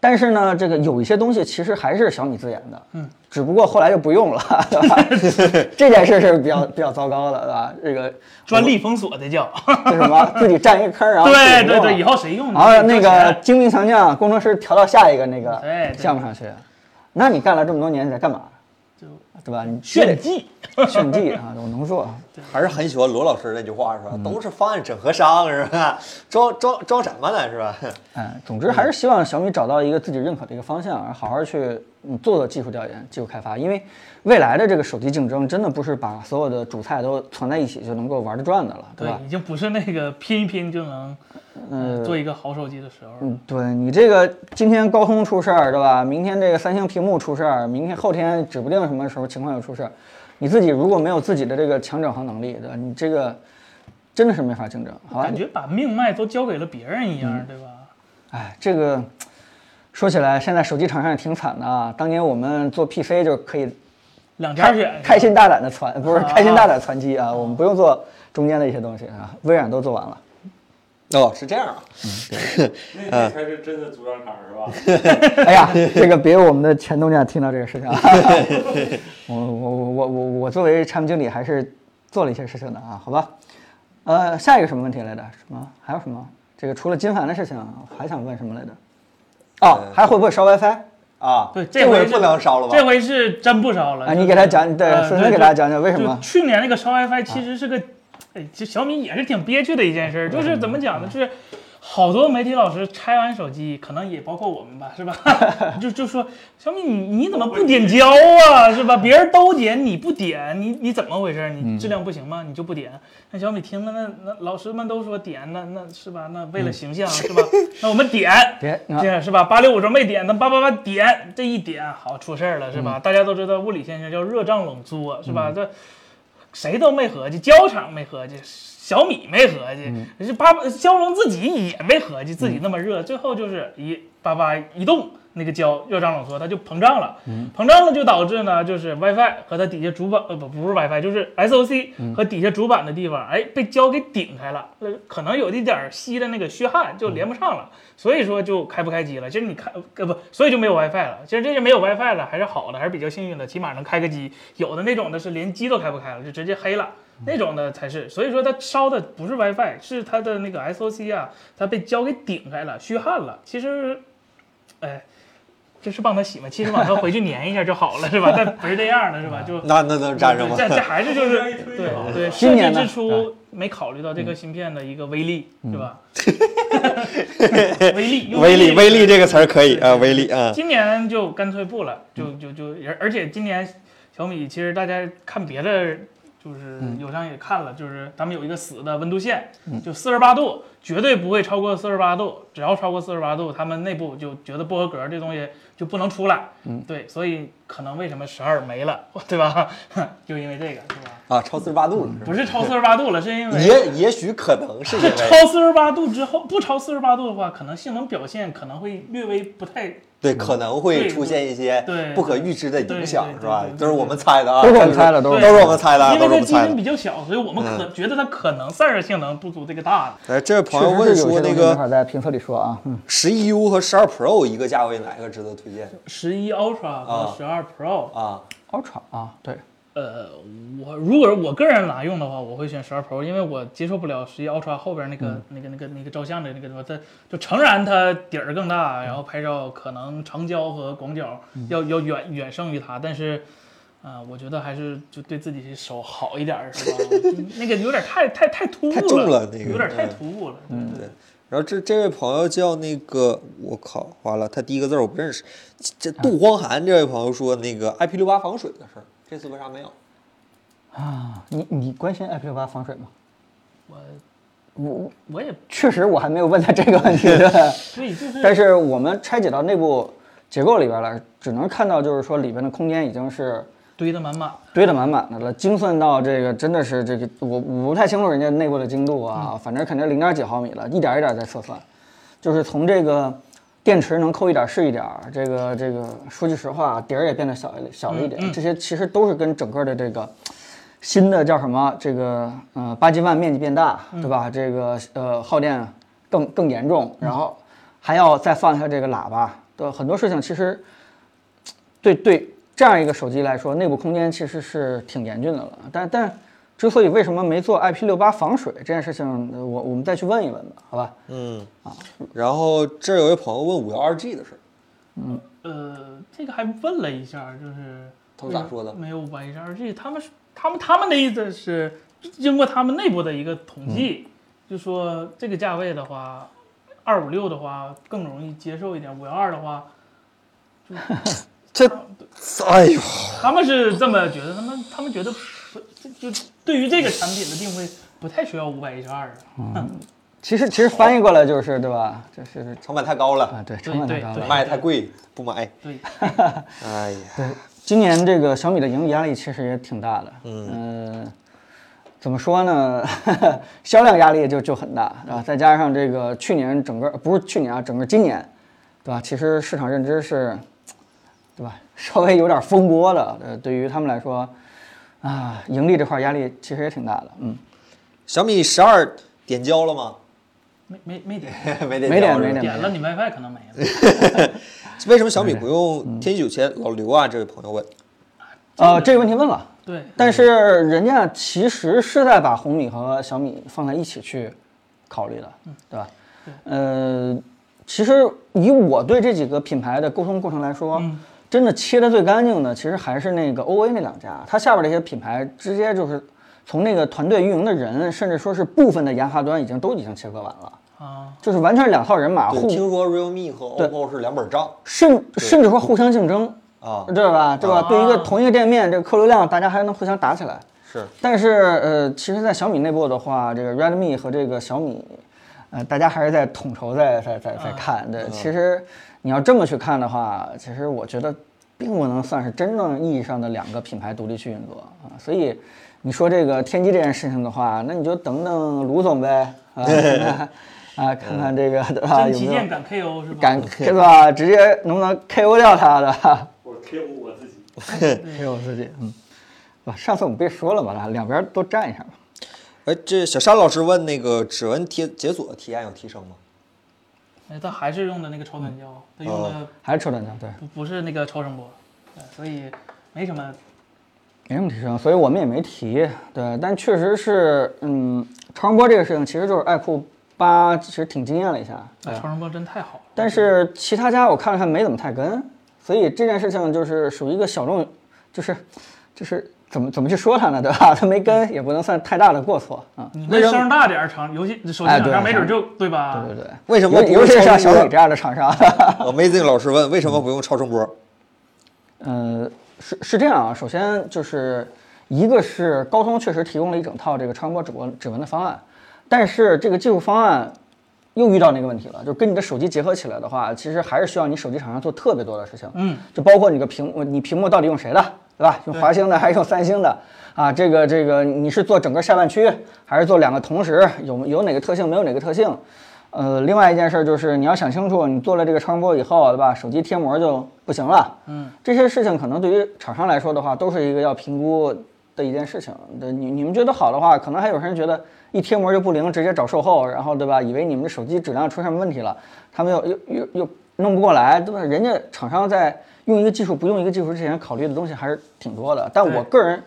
但是呢，这个有一些东西其实还是小米自研的，嗯，只不过后来就不用了，对吧？(laughs) (laughs) 这件事是比较比较糟糕的，对吧？这个专利封锁的叫。(laughs) 这什么自己占一个坑，然后对对对，以后谁用？然后那个精兵强将工程师调到下一个那个项目上去，那你干了这么多年，你在干嘛？就对吧？你炫技。炫技啊，我能做。还是很喜欢罗老师那句话是吧？都是方案整合商是吧？(laughs) 装装装什么呢是吧？嗯，(laughs) 总之还是希望小米找到一个自己认可的一个方向，好好去嗯做做技术调研、技术开发，因为未来的这个手机竞争真的不是把所有的主菜都攒在一起就能够玩得转的了，对吧？对，已经不是那个拼一拼就能嗯做一个好手机的时候。嗯，对你这个今天高通出事儿，对吧？明天这个三星屏幕出事儿，明天后天指不定什么时候情况又出事儿。你自己如果没有自己的这个强整合能力，对吧？你这个真的是没法竞争，好吧感？觉把命脉都交给了别人一样，对吧？哎，这个说起来，现在手机厂商也挺惨的啊。当年我们做 PC 就可以开两家选，开心大胆的传，不是啊开心大胆传机啊，我们不用做中间的一些东西啊，微软都做完了。哦，是这样啊。嗯 (laughs) 那你才是真的组装厂是吧？(laughs) 哎呀，这个别我们的前东家听到这个事情啊。(laughs) 我我我我我我作为产品经理还是做了一些事情的啊，好吧？呃，下一个什么问题来着？什么？还有什么？这个除了金凡的事情，我还想问什么来着？哦，还会不会烧 WiFi？啊，对，这回不能烧了吧？这回是真不烧了。啊，你给他讲，对，呃孙孙给大家讲讲为什么？去年那个烧 WiFi 其实是个哎，其实小米也是挺憋屈的一件事儿，(laughs) 就是怎么讲呢？就是好多媒体老师拆完手机，可能也包括我们吧，是吧？(laughs) 就就说小米你你怎么不点胶啊，是吧？别人都点你不点，你你怎么回事？你质量不行吗？你就不点？那小米听了，那那老师们都说点，那那是吧？那为了形象是吧？那我们点。(laughs) 点这样是吧？八六五轴没点，那八八八点，这一点好出事儿了是吧？大家都知道物理现象叫热胀冷缩是吧？这谁都没合计，胶厂没合计，小米没合计，这八骁龙自己也没合计自己那么热，最后就是一八八一动。那个胶热胀冷缩，它就膨胀了，膨胀了就导致呢，就是 WiFi 和它底下主板呃不不是 WiFi，就是 SOC 和底下主板的地方，哎被胶给顶开了，呃可能有一点儿吸的那个虚焊就连不上了，所以说就开不开机了。其实你开呃不，所以就没有 WiFi 了。其实这些没有 WiFi 了还是好的，还是比较幸运的，起码能开个机。有的那种的是连机都开不开了，就直接黑了。那种的才是，所以说它烧的不是 WiFi，是它的那个 SOC 啊，它被胶给顶开了，虚焊了。其实，哎，这是帮他洗吗？其实往他回去粘一下就好了，是吧？(laughs) 但不是这样的，是吧？就那那能粘上吗？这这还是就是 (laughs) 对对，设计之初没考虑到这个芯片的一个威力，是吧？(laughs) 威力，威力威力这个词儿可以啊，威力啊，今年就干脆不了，就就就而而且今年小米其实大家看别的。就是友商也看了，就是咱们有一个死的温度线，就四十八度，绝对不会超过四十八度。只要超过四十八度，他们内部就觉得不合格，这东西就不能出来。嗯，对，所以可能为什么十二没了，(laughs) 对吧？(laughs) 就因为这个，是吧？啊，超四十八度了，是不是超四十八度了，是因为也也许可能是因是为 (laughs) 超四十八度之后，不超四十八度的话，可能性能表现可能会略微不太对可能会出现一些对不可预知的影响是吧？都是我们猜的啊，都是我们猜的都是都是我们猜的啊，因为它机芯是我们猜的。比较小，所以我们可觉得它可能散热性能不足这个大的。哎，这位朋友问说那个在评测里说啊，嗯，十一 U 和十二 Pro 一个价位哪个值得推荐十一 Ultra 和啊十二 Pro，、啊？Ultra 啊，对，呃，我如果是我个人拿用的话，我会选十二 Pro，因为我接受不了十一 Ultra 后边那个、那个那个那个照相的那个什么，它就诚然它底儿更大，然后拍照可能长焦和广角要、要远远胜于它，但是。啊、我觉得还是就对自己手好一点儿，是吧？(laughs) 那个有点太太太突兀太重了那个有点太嗯突兀了。嗯，对。然后这这位朋友叫那个，我靠，完了，他第一个字我不认识。这杜荒寒这位朋友说那个 IP 六八防水的事儿，这次为啥没有？啊，你你关心 IP 六八防水吗？我我我也确实我还没有问他这个问题 (laughs) 对。所以就是但是我们拆解到内部结构里边了，只能看到就是说里边的空间已经是堆得满满。堆得满满的了，精算到这个真的是这个我我不太清楚人家内部的精度啊，反正肯定零点几毫米了，一点一点在测算，就是从这个电池能扣一点是一点儿，这个这个说句实话，底儿也变得小一小了一点，这些其实都是跟整个的这个。新的叫什么？这个呃，八 G 万面积变大，对吧？这个呃，耗电更更严重，然后还要再放下这个喇叭，对很多事情其实对对这样一个手机来说，内部空间其实是挺严峻的了。但但之所以为什么没做 IP 六八防水这件事情，呃我我们再去问一问吧，好吧？嗯。啊。然后这儿有位朋友问五幺二 G 的事儿，呃，这个还问了一下，就是他们咋说的？没有五百一十二 G，他们是他们他们的意思是，经过他们内部的一个统计，就说这个价位的话，二五六的话更容易接受一点，五幺二的话，这，哎呦，他们是这么觉得，他们他们觉得不就就对于这个产品的定位不太需要五百一十二啊。其实其实翻译过来就是对吧？就是成本太高了，啊，对，成本太高了。卖太贵，不买。对，哎呀，对，今年这个小米的盈利压力其实也挺大的。嗯、怎么说呢？(laughs) 销量压力就就很大啊，再加上这个去年整个不是去年啊，整个今年，对吧？其实市场认知是，对吧？(laughs) 稍微有点风波的。呃，对于他们来说，啊，盈利这块压力其实也挺大的。嗯，小米十二点交了吗？没没没点，没点 (laughs) 没点没点点了你 WiFi 可能没了。(laughs) 为什么小米不用天玑九千？老刘啊，这位朋友问。呃，这个问题问了。对，但是人家其实是在把红米和小米放在一起去考虑的，对吧？呃，其实以我对这几个品牌的沟通过程来说，真的切的最干净的，其实还是那个 OA 那两家，它下边这些品牌直接就是从那个团队运营的人，甚至说是部分的研发端，已经都已经切割完了，啊，就是完全是两套人马，对，互听说 realme 和 OPPO 是两本账甚甚至说互相竞争，啊，对吧？对吧？啊对一个同一个店面，这个客流量，大家还能互相打起来。是但是呃，其实，在小米内部的话，这个 Redmi 和这个小米，呃，大家还是在统筹在在在在看。对，其实你要这么去看的话，其实我觉得并不能算是真正意义上的两个品牌独立去运作啊。所以你说这个天玑这件事情的话，那你就等等卢总呗啊，(laughs) 看看啊，看看这个对吧？有没有真旗舰敢 KO 是吧？敢对吧？直接能不能 KO 掉他的？我 KO 我自己。(laughs) KO 自己，嗯。吧，上次我们不也说了吗？两边都站一下吧。哎，这小山老师问那个指纹贴解锁体验有提升吗？哎，他还是用的那个超短焦，他用的还是超短焦，对，不不是那个超声波，对，所以没什么。没什么提升，所以我们也没提。对，但确实是，嗯，超声波这个事情，其实就是爱酷八其实挺惊艳了一下。对超声波真太好了。但是其他家我看了看没怎么太跟，所以这件事情就是属于一个小众，就是就是怎么怎么去说它呢，对吧？(laughs) 它没跟也不能算太大的过错啊。你那声大点儿厂，游戏手机厂商没准就对吧？对对对，为什么不尤尤其是像小米这样的厂商。？(laughs) Amazing 老师问为什么不用超声波？呃，是是这样啊，首先就是一个是高通确实提供了一整套这个超声波指纹指纹的方案，但是这个技术方案又遇到那个问题了，就跟你的手机结合起来的话，其实还是需要你手机厂商做特别多的事情，嗯，就包括你个屏幕，你屏幕到底用谁的，对吧？用华星的还是用三星的？啊，这个这个你是做整个下半区，还是做两个同时？有有哪个特性，没有哪个特性？呃，另外一件事就是你要想清楚，你做了这个超声波以后，对吧？手机贴膜就不行了。嗯，这些事情可能对于厂商来说的话，都是一个要评估的一件事情。对你你们觉得好的话，可能还有人觉得一贴膜就不灵，直接找售后，然后对吧？以为你们的手机质量出什么问题了，他们又又又又弄不过来，对吧？人家厂商在用一个技术不用一个技术之前，考虑的东西还是挺多的。但我个人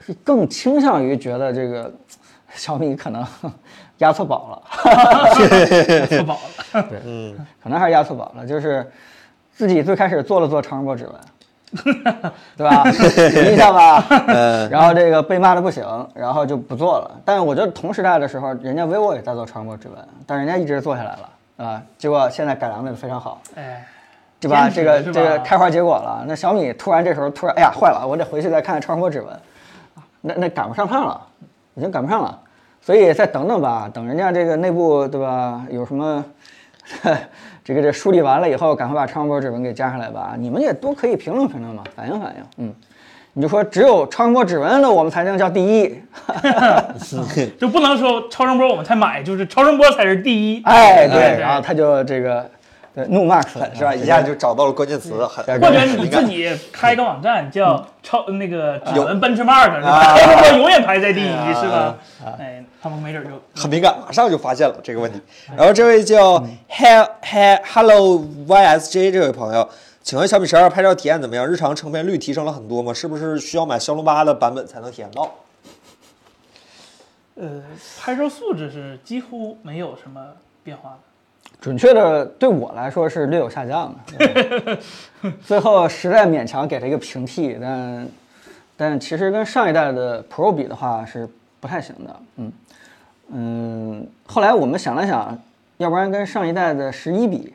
是更倾向于觉得这个 (laughs) 小米可能 (laughs) 押错宝了。(laughs) 错宝了。对可能还是押错宝了，就是自己最开始做了做超声波指纹，对吧？有印象吧？然后这个被骂的不行，然后就不做了。但是我觉得同时代的时候，人家 vivo 也在做超声波指纹，但人家一直做下来了啊，结果现在改良的非常好，哎，对吧？这个这个开花结果了。那小米突然这时候突然，哎呀，坏了，我得回去再看看超声波指纹，那那赶不上趟了，已经赶不上了。所以再等等吧，等人家这个内部对吧，有什么 (laughs) 这个这梳理完了以后，赶快把超声波指纹给加上来吧。你们也都可以评论评论嘛，反映反映。嗯，你就说只有超声波指纹了我们才能叫第一。(laughs) (laughs) 就不能说超声波我们才买，就是超声波才是第一。哎，对对，然后他就这个对怒 max 是吧？(laughs) 一下就找到了关键词，很或者你自己开个网站叫超那个指纹 benchmark 是吧？超声波永远排在第一是吧？哎，他们没准就很敏感，马上就发现了这个问题。然后这位叫 he he hello ysj 这位朋友，请问小米十二拍照体验怎么样？日常成片率提升了很多吗？是不是需要买骁龙八的版本才能体验到？呃，拍照素质是几乎没有什么变化的。准确的对我来说是略有下降的。对 (laughs) 最后实在勉强给了一个平替，但但其实跟上一代的 Pro 比的话是不太行的。嗯嗯，后来我们想了想，要不然跟上一代的十一比，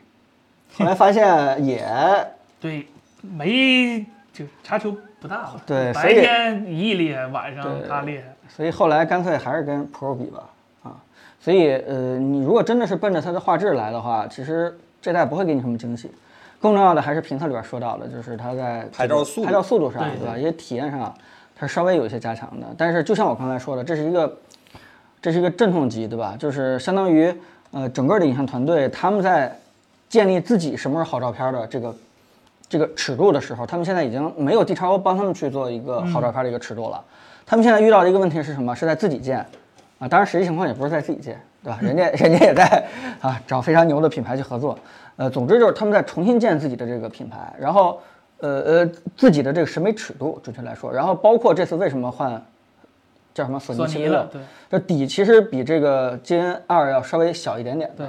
后来发现也 (laughs) 对，没就差球不大对所以天一厉害，晚上他厉害。所以后来干脆还是跟 Pro 比吧，啊，所以呃，你如果真的是奔着它的画质来的话，其实这代不会给你什么惊喜。更重要的还是评测里边说到的，就是它在拍照速度拍照速度上，对对吧？一些体验上，它稍微有一些加强的。但是就像我刚才说的，这是一个这是一个阵痛期，对吧？就是相当于呃整个的影像团队他们在建立自己什么是好照片的这个这个尺度的时候，他们现在已经没有 D 超 O 帮他们去做一个好照片的一个尺度了。他们现在遇到的一个问题是什么？是在自己建啊，当然实际情况也不是在自己建，对吧？人家 (laughs) 人家也在啊找非常牛的品牌去合作。呃，总之就是他们在重新建自己的这个品牌，然后呃呃自己的这个审美尺度，准确来说，然后包括这次为什么换叫什么索尼七了，对这底其实比这个 GN 二要稍微小一点点的。对，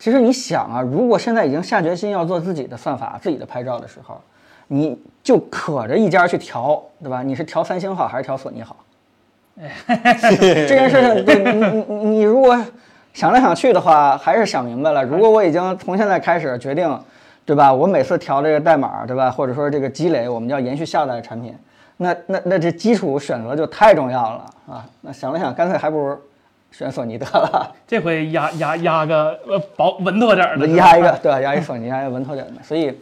其实你想啊，如果现在已经下决心要做自己的算法、自己的拍照的时候，你就可着一家去调，对吧？你是调三星好还是调索尼好？(laughs) 这件事情，对你你你你如果想来想去的话，还是想明白了。如果我已经从现在开始决定，对吧？我每次调这个代码，对吧？或者说这个积累，我们要延续下一代的产品，那那那这基础选择就太重要了啊！那想了想，干脆还不如选索尼得了。(laughs) 这回压压压个呃薄稳妥点儿的，压一个，对吧？压一索尼，压一个稳妥点的。所以，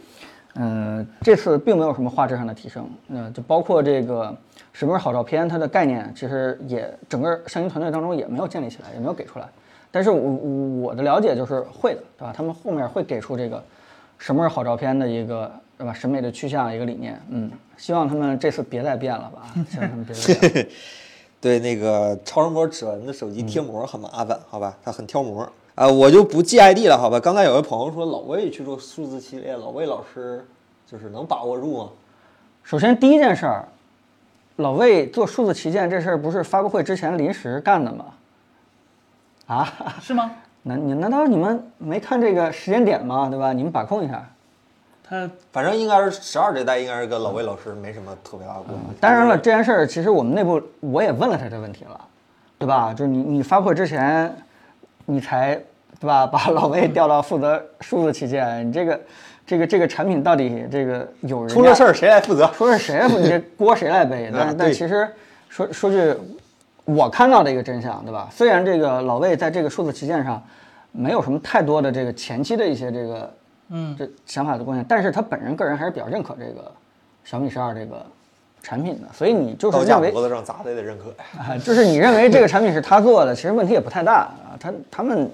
嗯、这次并没有什么画质上的提升。嗯、就包括这个什么是好照片，它的概念其实也整个相机团队当中也没有建立起来，也没有给出来。但是我我我的了解就是会的，对吧？他们后面会给出这个什么是好照片的一个，对吧？审美的趋向一个理念。嗯，希望他们这次别再变了吧，希望他们别再变了。(laughs) 对那个超声波指纹的手机贴膜很麻烦，好吧，它很挑膜。啊、我就不记 ID 了，好吧。刚才有位朋友说老魏去做数字系列，老魏老师就是能把握住吗？首先第一件事儿，老魏做数字旗舰这事儿不是发布会之前临时干的吗？啊，(laughs) 是吗？难你难道你们没看这个时间点吗？对吧？你们把控一下。他反正应该是十二这代，应该是跟老魏老师没什么特别大的关系。当然了，这件事儿其实我们内部我也问了他这问题了，对吧？就是你你发布会之前，你才对吧把老魏调到负责数字旗舰，你这个这个这个产品到底这个有人出了事儿谁来负责？说是谁负，你这锅谁来背？但但其实说说句我看到的一个真相，对吧？虽然这个老魏在这个数字旗舰上没有什么太多的这个前期的一些这个嗯这想法的贡献，但是他本人个人还是比较认可这个小米十二这个产品的，所以你就是认为脖子上砸的也得认可。啊，就是你认为这个产品是他做的，其实问题也不太大啊。他他们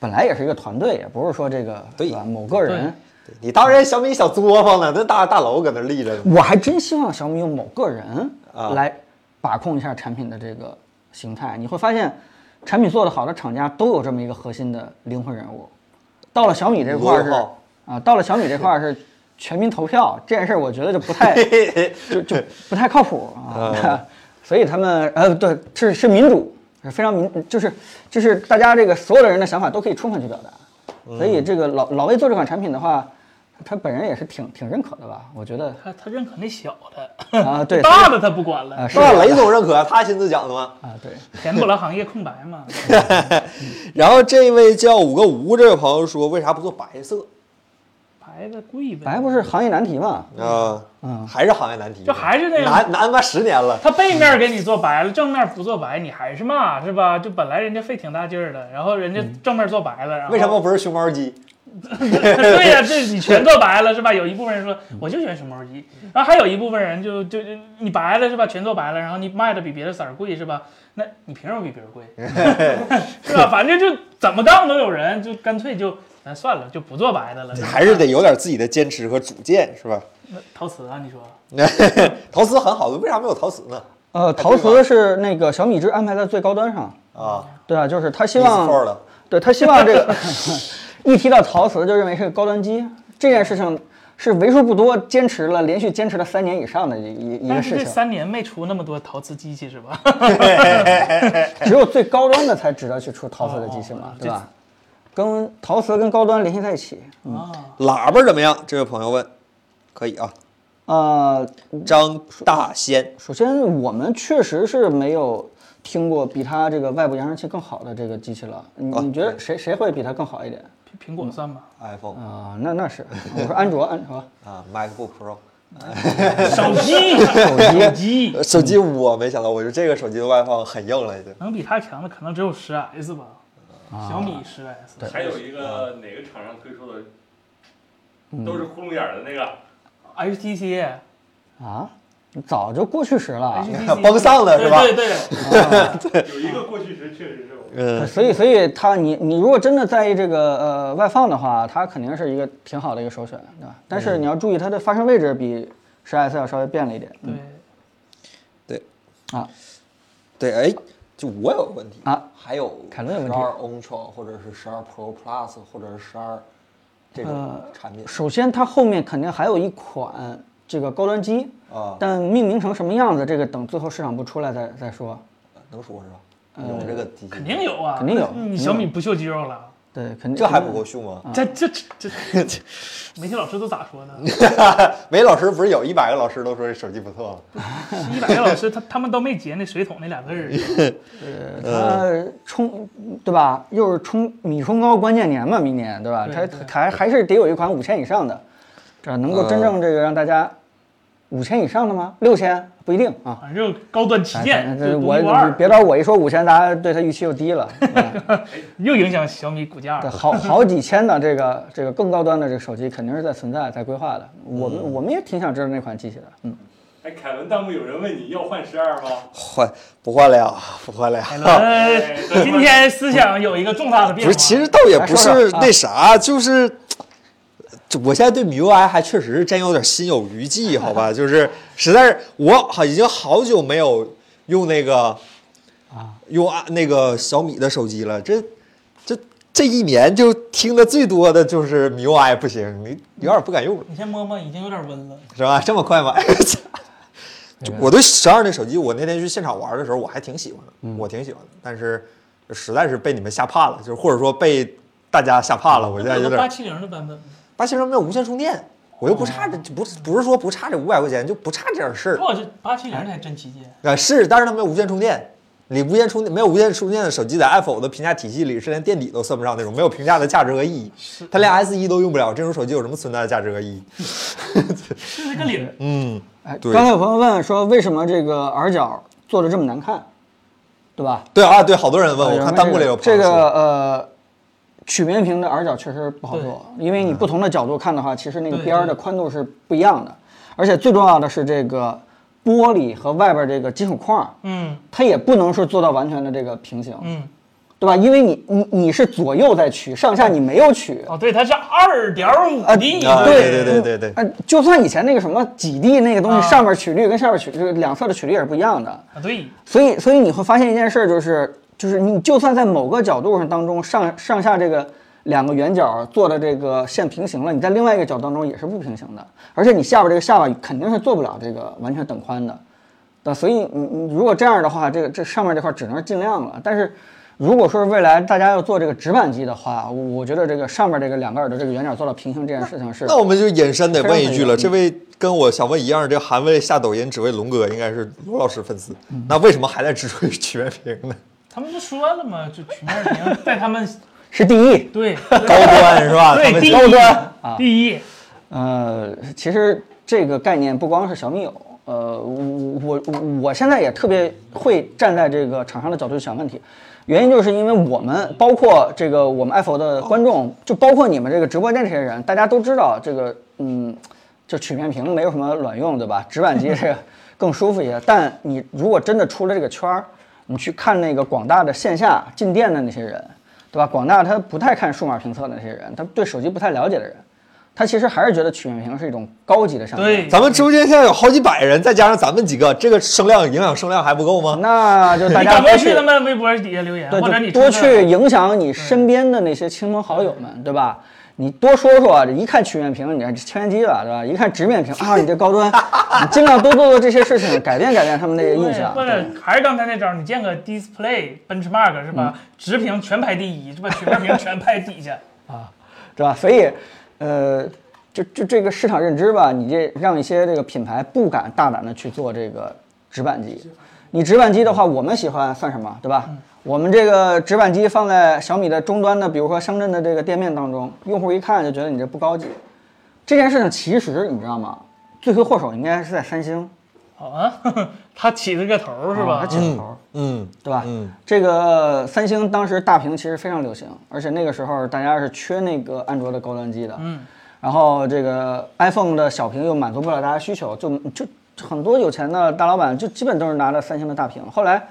本来也是一个团队，也不是说这个对吧？某个人。对你当然小米小作坊了，那大大楼搁那立着呢。我还真希望小米用某个人啊来把控一下产品的这个形态。你会发现，产品做得好的厂家都有这么一个核心的灵魂人物。到了小米这块儿是啊，到了小米这块儿是全民投票 (laughs) 这件事儿，我觉得就不太就就不太靠谱啊。(laughs) 所以他们呃对是是民主，是非常民，就是就是大家这个所有的人的想法都可以充分去表达。所以这个老老魏做这款产品的话，他本人也是挺挺认可的吧？我觉得他他认可那小的，啊，对，(laughs) 大的他不管了啊，是那雷总认可，他亲自讲的吗？啊，对，填补了行业空白嘛。(laughs) 然后这位叫五个无这位朋友说，为啥不做白色白的贵呗，白不是行业难题吗？啊？嗯，还是行业难题，就还是那样难难妈十年了。他背面给你做白了，正面不做白，你还是骂是吧？就本来人家费挺大劲儿的，然后人家正面做白了，然后为什么？不是熊猫机？对呀、这你全做白了是吧？有一部分人说我就喜欢熊猫机，然后还有一部分人就就就你白了是吧？全做白了，然后你卖的比别的色儿贵是吧？那你凭什么比别人贵？(laughs) 是吧？反正就怎么杠都有人，就干脆就咱算了，就不做白的了。还是得有点自己的坚持和主见，是吧？那陶瓷啊，你说 (laughs) 陶瓷很好的，为啥没有陶瓷呢？呃，陶瓷是那个小米之安排在最高端上，啊，对啊，就是他希望，对他希望这个一提到陶瓷就认为是个高端机，这件事情是为数不多坚持了连续坚持了三年以上的一一一个但是这事情，三年没出那么多陶瓷机器是吧？(laughs) 只有最高端的才值得去出陶瓷的机器嘛，对吧？跟陶瓷跟高端联系在一起，啊，喇叭怎么样？这位朋友问，可以啊。呃，张大仙，首先我们确实是没有听过比它这个外部扬声器更好的这个机器了，你啊你觉得谁谁会比它更好一点？苹苹果算吗？iPhone。啊、那那是，我说安卓，安卓。啊，MacBook Pro，手机，手机。呃手机我没想到，我觉得这个手机的外放很硬了，已经。能比它强的可能只有十 S 吧，啊。小米十 S。还有一个哪个厂商推出的，都是窟窿眼儿的那个，HTC，啊，早就过去时了。(laughs) 崩丧了是吧？对对对，(laughs) 有一个过去时确实是我。嗯，所以，所以它你你如果真的在意这个呃外放的话，它肯定是一个挺好的一个首选，对吧？但是你要注意它的发声位置比十 S 要稍微变了一点。嗯对，啊，对，哎，就我有个问题啊，还有凯伦有问题十二 Ultra 或者是十二 Pro Plus 或者是十二这种呃产品首先它后面肯定还有一款这个高端机，啊，但命名成什么样子，这个等最后市场部出来再再说。能说是吧？有这个机器，肯定有啊，肯定有你小米不秀肌肉了，对，肯定这还不够秀吗？这这这这，媒体老师都咋说呢？(laughs) 媒体老师不是有一百个老师都说这手机不错吗？一百个老师他他们都没截那水桶那俩字儿。(laughs) 它冲对吧？又是冲米冲高关键年嘛，明年对吧？它对对还还是得有一款五千以上的，这能够真正这个让大家五千以上的吗？六千不一定啊。反正高端旗哎舰，这我别到我一说五千，大家对它预期又低了。嗯 (laughs) 又影响小米股价。好好几千的这个这个更高端的这个手机肯定是在存在在规划的。我们我们也挺想知道那款机器的。嗯，哎，凯伦弹幕有人问你要换十二吗？换不换了呀？不换了呀？(laughs) 凯伦今天思想有一个重大的变化。不是，其实倒也不是那啥，就是，就我现在对 MIUI 还确实是真有点心有余悸，好吧？就是实在是我好已经好久没有用那个啊用啊那个小米的手机了，这这这一年就听的最多的就是 MIUI 不行，你有点不敢用了，你先摸摸，已经有点温了。是吧？这么快吗？(laughs) 就我对十二那手机，我那天去现场玩的时候，我还挺喜欢的，我挺喜欢的，但是实在是被你们吓怕了，就是或者说被大家吓怕了，我现在有点八七零的版本吗，八七零没有无线充电，我又不差这，不是不是说不差这五百块钱，就不差这点事儿哇，这八七零的还真旗舰。啊。是，但是它没有无线充电，你无线充电没有无线充电的手机，在 Apple 的评价体系里是连垫底都算不上那种，没有评价的价值和意义。它连 S 一都用不了，这种手机有什么存在的价值和意义？(laughs) 是那个领，嗯，哎，对刚才有朋友问说，为什么这个耳角做的这么难看，对吧？对啊，对，好多人问我，看弹幕里有朋这个友说呃，曲面屏的耳角确实不好做，因为你不同的角度看的话，其实那个边儿的宽度是不一样的，而且最重要的是这个玻璃和外边这个金属框，嗯。它也不能说做到完全的这个平行，嗯，对吧？因为你你你是左右在取，上下你没有取。哦，对，它是二点五 D，啊对对对对对呃，就算以前那个什么几 D 那个东西，啊。上面曲率跟下面曲率两侧的曲率也是不一样的，啊对，所以，所以你会发现一件事儿，就是就是你就算在某个角度上当中上上下这个两个圆角做的这个线平行了，你在另外一个角当中也是不平行的，而且你下边这个下巴肯定是做不了这个完全等宽的，对吧？所以你你如果这样的话，这个这上面这块只能是尽量了。但是如果说是未来大家要做这个直板机的话，我我觉得这个上面这个两个耳朵这个圆角做到平行这件事情是那我们就引申得问一句了，这位跟我想问一样，这韩卫下抖音只为龙哥，应该是罗老师粉丝，那为什么还在执着于曲面屏呢？他们不说了吗？就曲面屏在他们 (laughs) 是第一。对高端是吧？对第一高端啊第一，呃，其实这个概念不光是小米有，呃，我我我现在也特别会站在这个厂商的角度去想问题，原因就是因为我们包括这个我们爱否的观众，就包括你们这个直播间这些人，大家都知道这个，嗯，就曲面屏没有什么卵用，对吧？直板机是 (laughs) 更舒服一些，但你如果真的出了这个圈儿，你去看那个广大的线下进店的那些人，对吧？广大他不太看数码评测的那些人，他对手机不太了解的人。他其实还是觉得曲面屏是一种高级的商品。对，咱们直播间现在有好几百人，再加上咱们几个，这个声量影响声量还不够吗？那就大家多去他们微博底下留言，对，或者你就多去影响你身边的那些亲朋好友们，对吧？你多说说，这一看曲面屏，你看千元机了，对吧？一看直面屏啊，你这高端，(laughs) 你尽量多做做这些事情，改变改变他们那个印象。或者还是刚才那招，你见个 display benchmark 是嗯吧？直屏全排第一，是吧？曲面屏全排底下 (laughs) 啊。对吧？所以，呃，就就这个市场认知吧，你这让一些这个品牌不敢大胆的去做这个直板机。你直板机的话，我们喜欢算什么，对吧？我们这个直板机放在小米的终端的，比如说深圳的这个店面当中，用户一看就觉得你这不高级。这件事情其实你知道吗？罪魁祸首应该是在三星，好啊，(laughs) 他起了个头儿是吧啊他？起了头儿。嗯，对吧？嗯，这个三星当时大屏其实非常流行，而且那个时候大家是缺那个安卓的高端机的。嗯，然后这个 iPhone 的小屏又满足不了大家需求，就就很多有钱的大老板就基本都是拿着三星的大屏。后来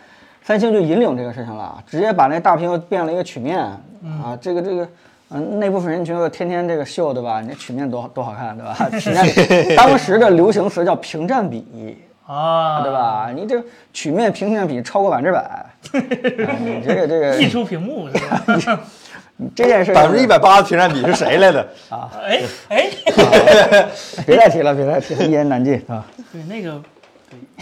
三星就引领这个事情了，直接把那大屏又变了一个曲面啊，这个这个。嗯，那部分人群又天天这个秀，对吧？你这曲面多多好看，对吧？曲面 (laughs) 当时的流行词叫屏占比，啊，对？吧？你这曲面屏占比超过百分之百，(laughs) 啊你这个这个溢出屏幕是吧？(laughs) 这件事百分之一百八的屏占比是谁来的啊？哎哎，别再提了，别再提了，一言难尽啊。对那个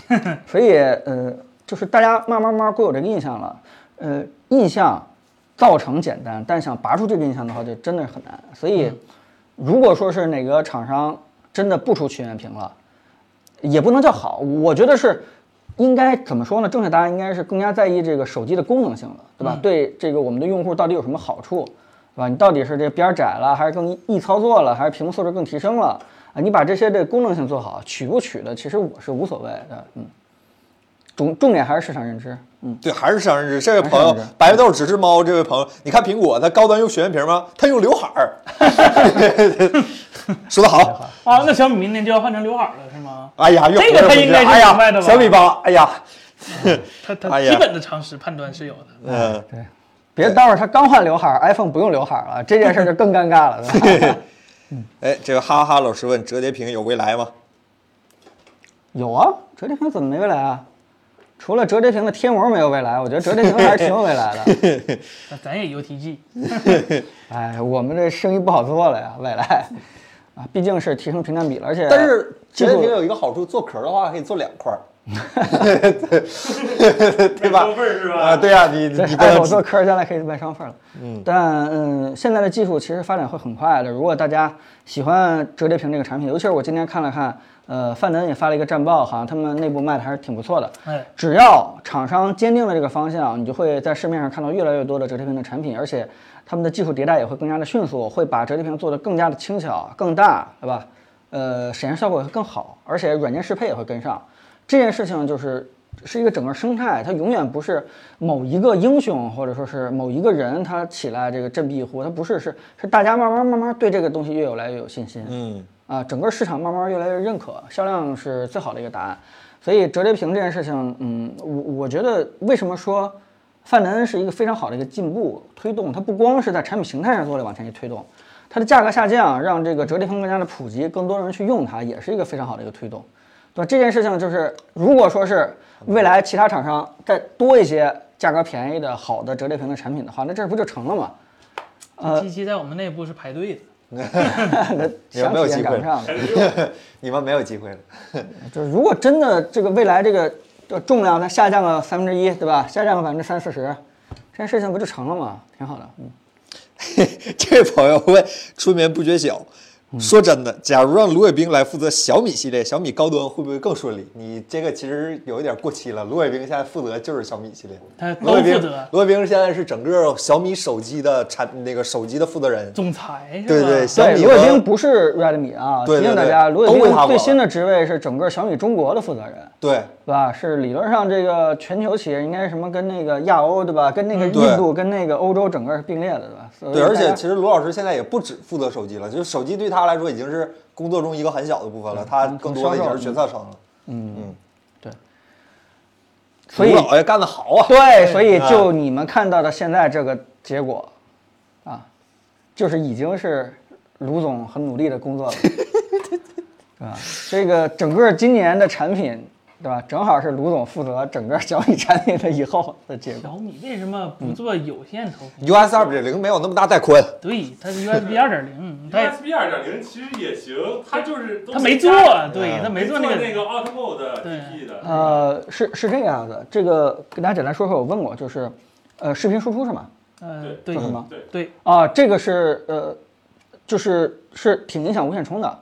对所以呃，就是大家慢慢慢慢归有这个印象了。呃，印象造成简单，但想拔出这个印象的话，就真的是很难。所以，如果说是哪个厂商真的不出曲面屏了，也不能叫好，我觉得是应该怎么说呢？正确答案应该是更加在意这个手机的功能性了，对吧？对这个我们的用户到底有什么好处，对吧？你到底是这边儿窄了，还是更易操作了，还是屏幕素质更提升了啊？你把这些的功能性做好，取不取的，其实我是无所谓的，嗯。重重点还是市场认知，嗯，对，还是市场认知。这位朋友白豆只是猫。这位朋友，你看苹果，它高端用曲面屏吗？它用刘海儿。(laughs) 说得好。啊，那小米明年就要换成刘海了是吗？哎呀，又这个他应该是哎明白的吧呀，小米八，哎呀，他他哎呀基本的常识判断是有的。(laughs) 嗯，对，别待会儿他刚换刘海儿，iPhone 不用刘海儿了，这件事儿就更尴尬了，对吧？(laughs) 哎，这个哈哈老师问，折叠屏有未来吗？有啊，折叠屏怎么没未来啊？除了折叠屏的贴膜没有未来，我觉得折叠屏还是挺有未来的。(laughs) (laughs) 那咱也 UTG，(laughs) 哎，我们这生意不好做了呀，未来啊，毕竟是提升屏占比了，而且但是折叠屏有一个好处，做壳的话可以做两块儿，(laughs) 对吧双？份儿是吧？啊，对呀，你你不能 Apple 做壳儿将来可以卖双份儿了。嗯，但嗯，现在的技术其实发展会很快的。如果大家喜欢折叠屏这个产品，尤其是我今天看了看，呃，范登也发了一个战报，好像他们内部卖的还是挺不错的。哎，只要厂商坚定了这个方向，你就会在市面上看到越来越多的折叠屏的产品，而且他们的技术迭代也会更加的迅速，会把折叠屏做得更加的轻巧、更大，对吧？呃，显示效果也会更好，而且软件适配也会跟上。这件事情就是是一个整个生态，它永远不是某一个英雄或者说是某一个人他起来这个振臂一呼，它不是是是大家慢慢慢慢对这个东西越有来越有信心。嗯，啊，整个市场慢慢越来越认可，销量是最好的一个答案。所以折叠屏这件事情，嗯，我我觉得为什么说范德恩是一个非常好的一个进步推动，它不光是在产品形态上做了往前一推动，它的价格下降，让这个折叠屏更加的普及，更多人去用它，也是一个非常好的一个推动，对吧？这件事情就是，如果说是未来其他厂商再多一些价格便宜的好的折叠屏的产品的话，那这不就成了吗？呃机器在我们内部是排队的。(laughs) (laughs) 没有机会赶不上。(laughs) 你们没有机会了。就是如果真的这个未来这个的重量它下降了三分之一，对吧？下降了百分之三四十，这件事情不就成了吗？挺好的。嗯，这位朋友问：春眠不觉晓。说真的，假如让卢伟冰来负责小米系列，小米高端会不会更顺利？你这个其实有一点过期了。卢伟冰现在负责就是小米系列，他卢伟负责，卢伟冰现在是整个小米手机的产那个手机的负责人。总裁是吧？对对，小，米卢伟冰不是 Redmi 啊，对对对提醒大家，卢伟冰最新的职位是整个小米中国的负责人。对对吧？是理论上这个全球企业应该什么跟那个亚欧对吧？跟那个印度跟那个欧洲整个是并列的对吧？对，而且其实卢老师现在也不只负责手机了，就是手机对他来说已经是工作中一个很小的部分了，他更多的已经是决策层了。所以卢老爷干得好啊！对，所以啊就你们看到的现在这个结果，啊，就是已经是卢总很努力的工作了，对吧？这个整个今年的产品，对吧？正好是卢总负责整个小米产品的以后的结果。小米为什么不做有线投屏？US 二点零没有那么大带宽，对，它是 USB 二点零，(laughs) USB 二点零其实也行，它就是它没做，对，它没没做那个。那个 Auto Mode 的。呃，是是这个样子，这个跟大家简单说说，我问过，就是，呃，视频输出是吗？呃，对是吗？对，对，啊，这个是呃，就是是挺影响无线充的，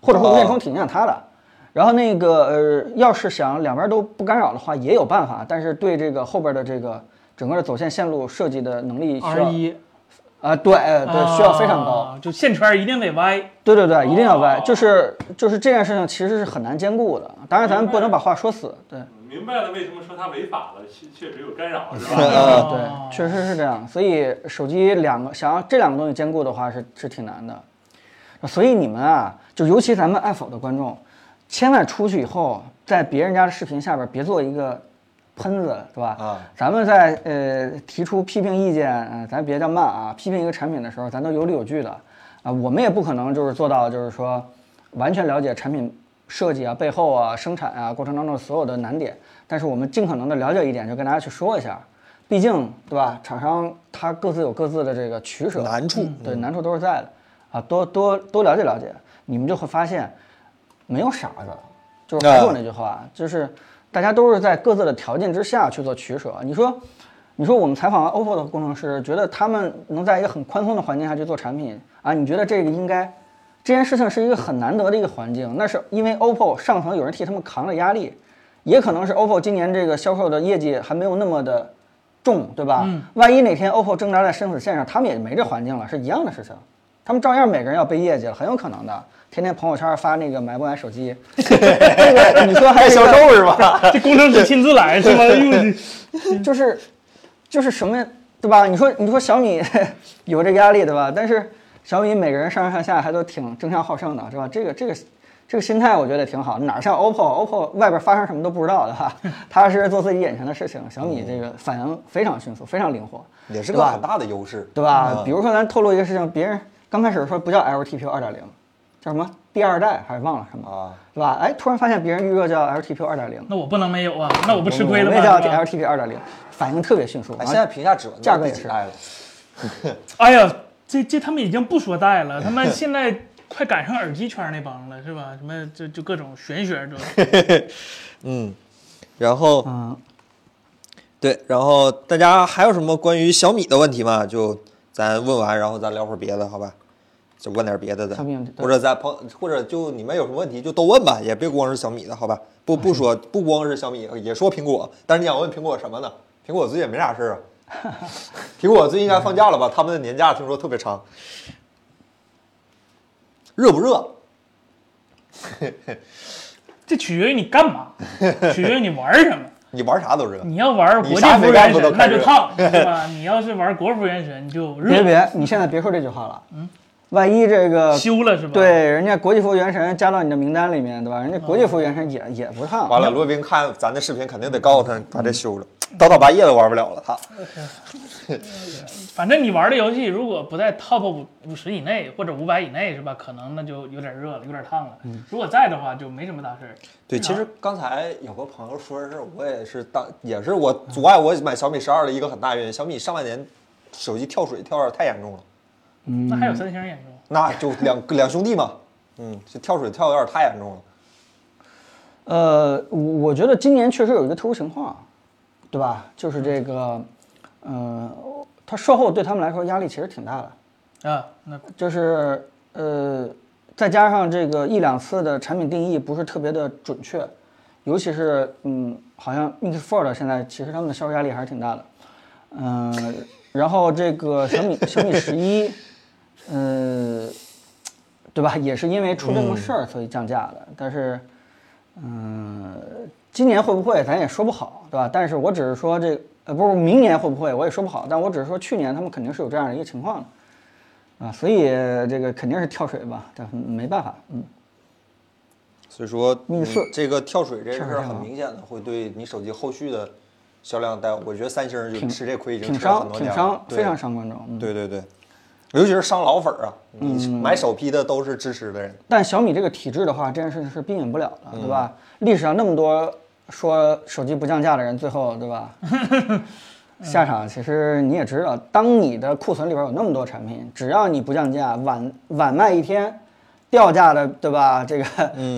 或者说无线充挺影响它的。然后那个呃，要是想两边都不干扰的话，也有办法，但是对这个后边的这个整个的走线线路设计的能力需 R 要一啊，对呃对，需要非常高。啊，就线圈一定得歪。对对对，一定要歪，哦就是就是这件事情其实是很难兼顾的。当然，咱们不能把话说死，对。明白了为什么说它违法了，确确实有干扰，是嗯吧？(laughs) 哦对，确实是这样。所以手机两个想要这两个东西兼顾的话是是挺难的。所以你们啊，就尤其咱们爱否的观众，千万出去以后，在别人家的视频下边别做一个喷子，对吧？啊，咱们在呃提出批评意见，呃，咱别叫骂啊，批评一个产品的时候，咱都有理有据的啊。我们也不可能就是做到就是说完全了解产品设计啊、背后啊、生产啊过程当中所有的难点，但是我们尽可能的了解一点，就跟大家去说一下。毕竟，对吧？厂商他各自有各自的这个取舍难处对，难处都是在的啊，多多多了解了解，你们就会发现，没有傻子，就是还是我那句话，就是大家都是在各自的条件之下去做取舍。你说，你说我们采访了 OPPO 的工程师，觉得他们能在一个很宽松的环境下去做产品啊，你觉得这个应该这件事情是一个很难得的一个环境，那是因为 OPPO 上层有人替他们扛着压力，也可能是 OPPO 今年这个销售的业绩还没有那么的重，对吧？万一哪天 OPPO 挣扎在生死线上，他们也没这环境了，是一样的事情。他们照样每个人要背业绩了，很有可能的。天天朋友圈发那个买不买手机，(laughs) 这个你说还是销售是吧？(laughs) 这工程师亲自来是吗？(laughs) 就是就是什么对吧？你说你说小米有这个压力对吧？但是小米每个人上上下下还都挺争强好胜的，是吧？这个这个这个心态我觉得挺好，哪儿像 OPPO，OPPO 外边发生什么都不知道的哈，踏踏实实做自己眼前的事情。小米这个反应非常迅速，非常灵活，也是个很大的优势，对吧？嗯比如说咱透露一个事情，别人刚开始说不叫 LTPO 二点零，叫什么第二代还是忘了什么，啊，对吧？哎，突然发现别人预热叫 LTPO 二点零，那我不能没有啊，那我不吃亏了我们也叫吗？是吧 LTP 二点零，反应特别迅速。哎，现在评价指纹价格也是第几代了？(laughs) 哎呀，这这他们已经不说带了，(laughs) 他们现在快赶上耳机圈那帮了，是吧？什么就就各种玄学都。(laughs) 嗯，然后嗯，对，然后大家还有什么关于小米的问题吗？就咱问完，然后咱聊会儿别的，好吧？就问点别的的或者在朋，或者就你们有什么问题就都问吧，也别光是小米的，好吧？不不说不光是小米，也说苹果，但是你想问苹果什么呢？苹果最近也没啥事儿啊。苹果最近应该放假了吧？他们的年假听说特别长，热不热？(laughs) 这取决于你干嘛，取决于你玩什么。你玩啥都热。你要玩国服原神，那就烫，是吧？你要是玩国服原神，你就热，别别，你现在别说这句话了。嗯，万一这个修了是吧？，对人家国际服原神加到你的名单里面，对吧？人家国际服原神也也不烫。完了，罗宾看咱的视频，肯定得告诉他把这修了，到大半夜都玩不了了。他 (laughs) 反正你玩的游戏如果不在 top 五五十以内或者五百以内是吧？可能那就有点热了，有点烫了。如果在的话，就没什么大事儿。对，其实刚才有个朋友说是我也是当也是我阻碍我买小米十二的一个很大原因。小米上半年手机跳水跳的太严重了，那还有三星严重。那就两两兄弟嘛，嗯，这跳水跳的有点太严重了。呃，我我觉得今年确实有一个特殊情况，对吧？就是这个，呃，它售后对他们来说压力其实挺大的。啊，那就是呃，再加上这个一两次的产品定义不是特别的准确，尤其是嗯，好像 Mix Fold 现在其实他们的销售压力还是挺大的，嗯、然后这个小米小米十一，呃，对吧？也是因为出这么事儿所以降价的，但是嗯、今年会不会咱也说不好，对吧？但是我只是说这呃，不是明年会不会我也说不好，但我只是说去年他们肯定是有这样的一个情况的。啊，所以这个肯定是跳水吧，但没办法，嗯，所以说，嗯密色这个跳水这事儿很明显的会对你手机后续的销量带，我觉得三星就挺吃这亏已经挺吃了很伤，多年了挺伤，，对非常伤观众。嗯，对对对，尤其是伤老粉儿啊！你买首批的都是支持的人，但小米这个体制的话，这件事情是避免不了的，对吧？嗯历史上那么多说手机不降价的人，最后对吧？(laughs) 下场其实你也知道，当你的库存里边有那么多产品，只要你不降价，晚晚卖一天，掉价的对吧？这个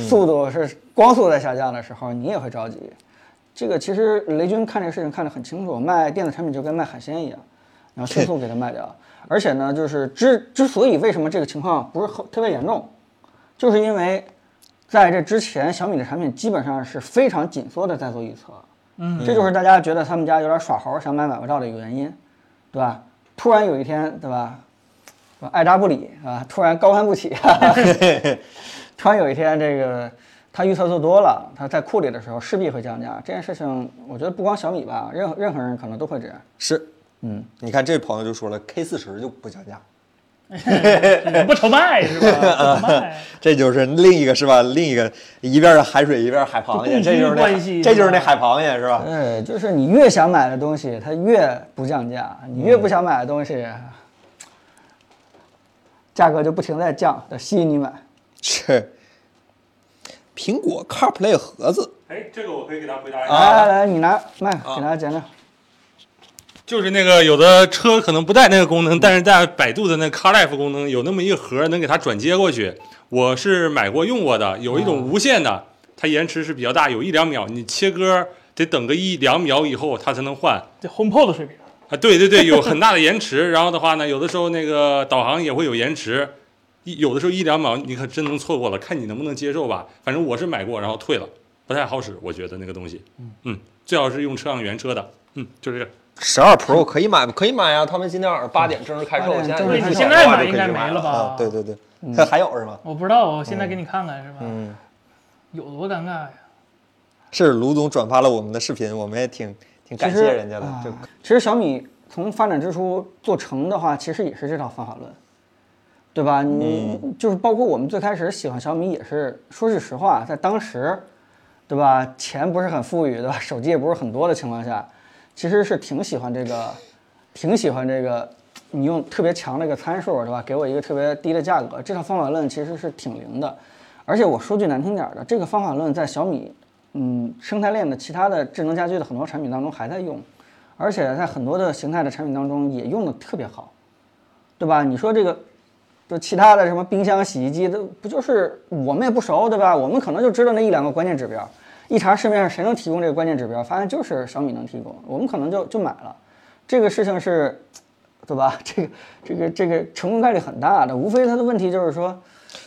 速度是光速在下降的时候，你也会着急。这个其实雷军看这个事情看得很清楚，卖电子产品就跟卖海鲜一样，然后迅 (laughs) 速给它卖掉。而且呢，就是之之所以为什么这个情况不是很特别严重，就是因为在这之前，小米的产品基本上是非常紧缩的在做预测，嗯，这就是大家觉得他们家有点耍猴，想买买不到的一个原因，对吧？突然有一天，对吧？爱答不理啊，突然高攀不起，(laughs) 突然有一天这个他预测做多了，他在库里的时候势必会降价。这件事情，我觉得不光小米吧，任何任何人可能都会这样。是，嗯，你看这朋友就说了，K 四十就不降价，(laughs) 不愁卖是吧？(laughs) 不愁卖。这就是另一个是吧？另一个一边是海水，一边是海螃蟹，这就是关系那这就是那海螃蟹是吧？对，就是你越想买的东西，它越不降价；你越不想买的东西，价格就不停在降，得吸引你买。是。苹果 CarPlay 盒子，哎，这个我可以给他回答一来下。来来，你拿麦给大家讲讲。就是那个有的车可能不带那个功能，但是在百度的那 CarLife 功能有那么一个盒能给它转接过去。我是买过用过的，有一种无线的，它延迟是比较大，有一两秒，你切歌得得等个一两秒以后它才能换。这 HomePod 的水平，啊，对对对，有很大的延迟。然后的话呢，有的时候那个导航也会有延迟，一有的时候一两秒你可真能错过了，看你能不能接受吧。反正我是买过，然后退了，不太好使，我觉得那个东西。嗯最好是用车上原车的。嗯，就这个。十二 Pro 可以买吗？可以买啊，他们今天晚上八点正式开售，8点现在正式开售你现在买应该没了吧啊对对对，它还有是吗？我不知道，我现在给你看看是吧？嗯，有多尴尬呀？是卢总转发了我们的视频，我们也挺挺感谢人家的。啊就其实小米从发展之初做成的话，其实也是这套方法论，对吧？你、就是包括我们最开始喜欢小米，也是说句实话，在当时，对吧？钱不是很富裕，对吧？手机也不是很多的情况下，其实是挺喜欢这个，挺喜欢这个。你用特别强的一个参数，对吧？给我一个特别低的价格，这套方法论其实是挺灵的。而且我说句难听点儿的，这个方法论在小米，嗯，生态链的其他的智能家居的很多产品当中还在用。而且在很多的形态的产品当中也用的特别好，对吧？你说这个，就其他的什么冰箱、洗衣机，都不就是我们也不熟，对吧？我们可能就知道那一两个关键指标，一查市面上谁能提供这个关键指标，发现就是小米能提供，我们可能就就买了。这个事情是，对吧？这个这个这个成功概率很大的，无非它的问题就是说，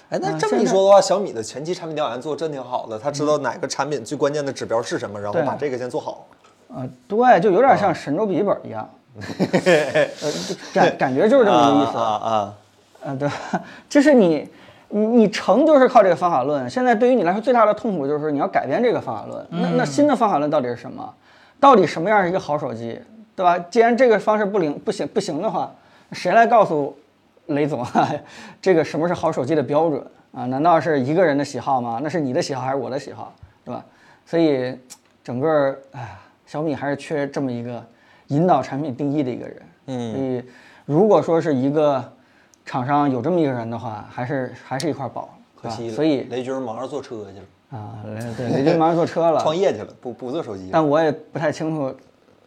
哎，那啊这么一说的话，小米的前期产品调研做真挺好的，他知道哪个产品最关键的指标是什么，然后把这个先做好。呃，对，就有点像神州笔记本一样，(laughs) 呃，就感感觉就是这么个意思啊啊！啊，对吧，就是你，你你成就是靠这个方法论。现在对于你来说最大的痛苦就是你要改变这个方法论。那那新的方法论到底是什么？到底什么样是一个好手机，对吧？既然这个方式不灵不行不行的话，谁来告诉雷总啊，这个什么是好手机的标准啊？难道是一个人的喜好吗？那是你的喜好还是我的喜好，对吧？所以整个哎呀，小米还是缺这么一个引导产品定义的一个人。嗯，所以如果说是一个厂商有这么一个人的话，还是还是一块宝，可惜了，所以雷军忙着坐车去了，啊，对，雷军忙着坐车了，创业去了，不不做手机了。但我也不太清楚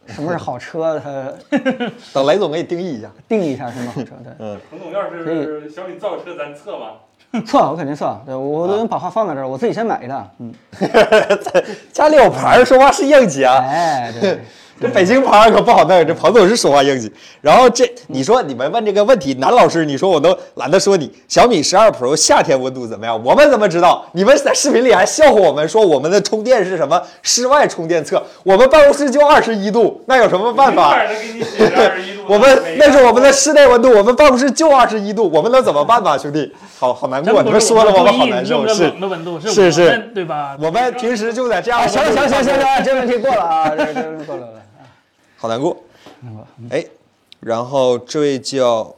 什么是好车，他 (laughs) 等雷总给你定义一下。(laughs) 定义一下什么好车。对，彭总要是小米造车，咱测吗？(laughs) 测我肯定测，对我都能把话放在这儿，我自己先买一辆。嗯，家里有牌儿，说话是硬气啊。哎，对，(laughs) 这北京牌儿可不好弄，这彭总是说话硬气。然后这你说你们问这个问题，男老师，你说我都懒得说你。小米十二 Pro 夏天温度怎么样？我们怎么知道？你们在视频里还笑话我们说我们的充电是什么室外充电测，我们办公室就二十一度，那有什么办法？(laughs) 我们那是我们的室内温度，我们办公室就二十一度，我们能怎么办吧，兄弟？好好难过，你们说了我们好难受，是是是对吧？我们平时就在这样。行，行了行了行了行了，(laughs) 这问题过了啊，这这过了。好难过。哎，然后这位叫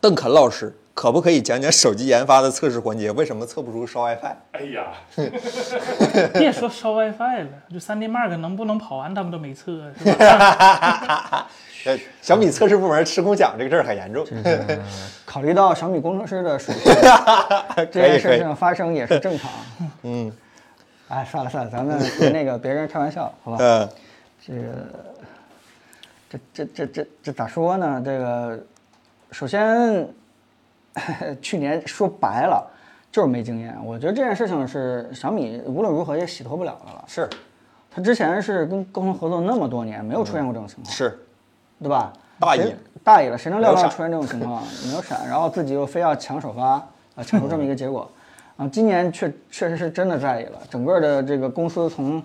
邓肯老师，可不可以讲讲手机研发的测试环节？为什么测不出烧 WiFi？哎呀，(laughs) 别说烧 WiFi 了，就 3D Mark 能不能跑完，他们都没测，是吧？呃，(laughs) 小米测试部门吃空饷这个事儿很严重。考虑到小米工程师的水平，(laughs) 这件事情发生也是正常。嗯，哎，算了算了，咱们别那个别跟人开玩笑，好吧？嗯，这个，这这这这这咋说呢？这个，首先，(laughs) 去年说白了就是没经验。我觉得这件事情是小米无论如何也洗脱不了的了。是他之前是跟高通合作那么多年，没有出现过这种情况，是，对吧？大意大意了，谁能料到出现这种情况？没有闪，然后自己又非要抢首发，啊，抢出这么一个结果。啊，今年确确实是真的在意了，整个的这个公司从，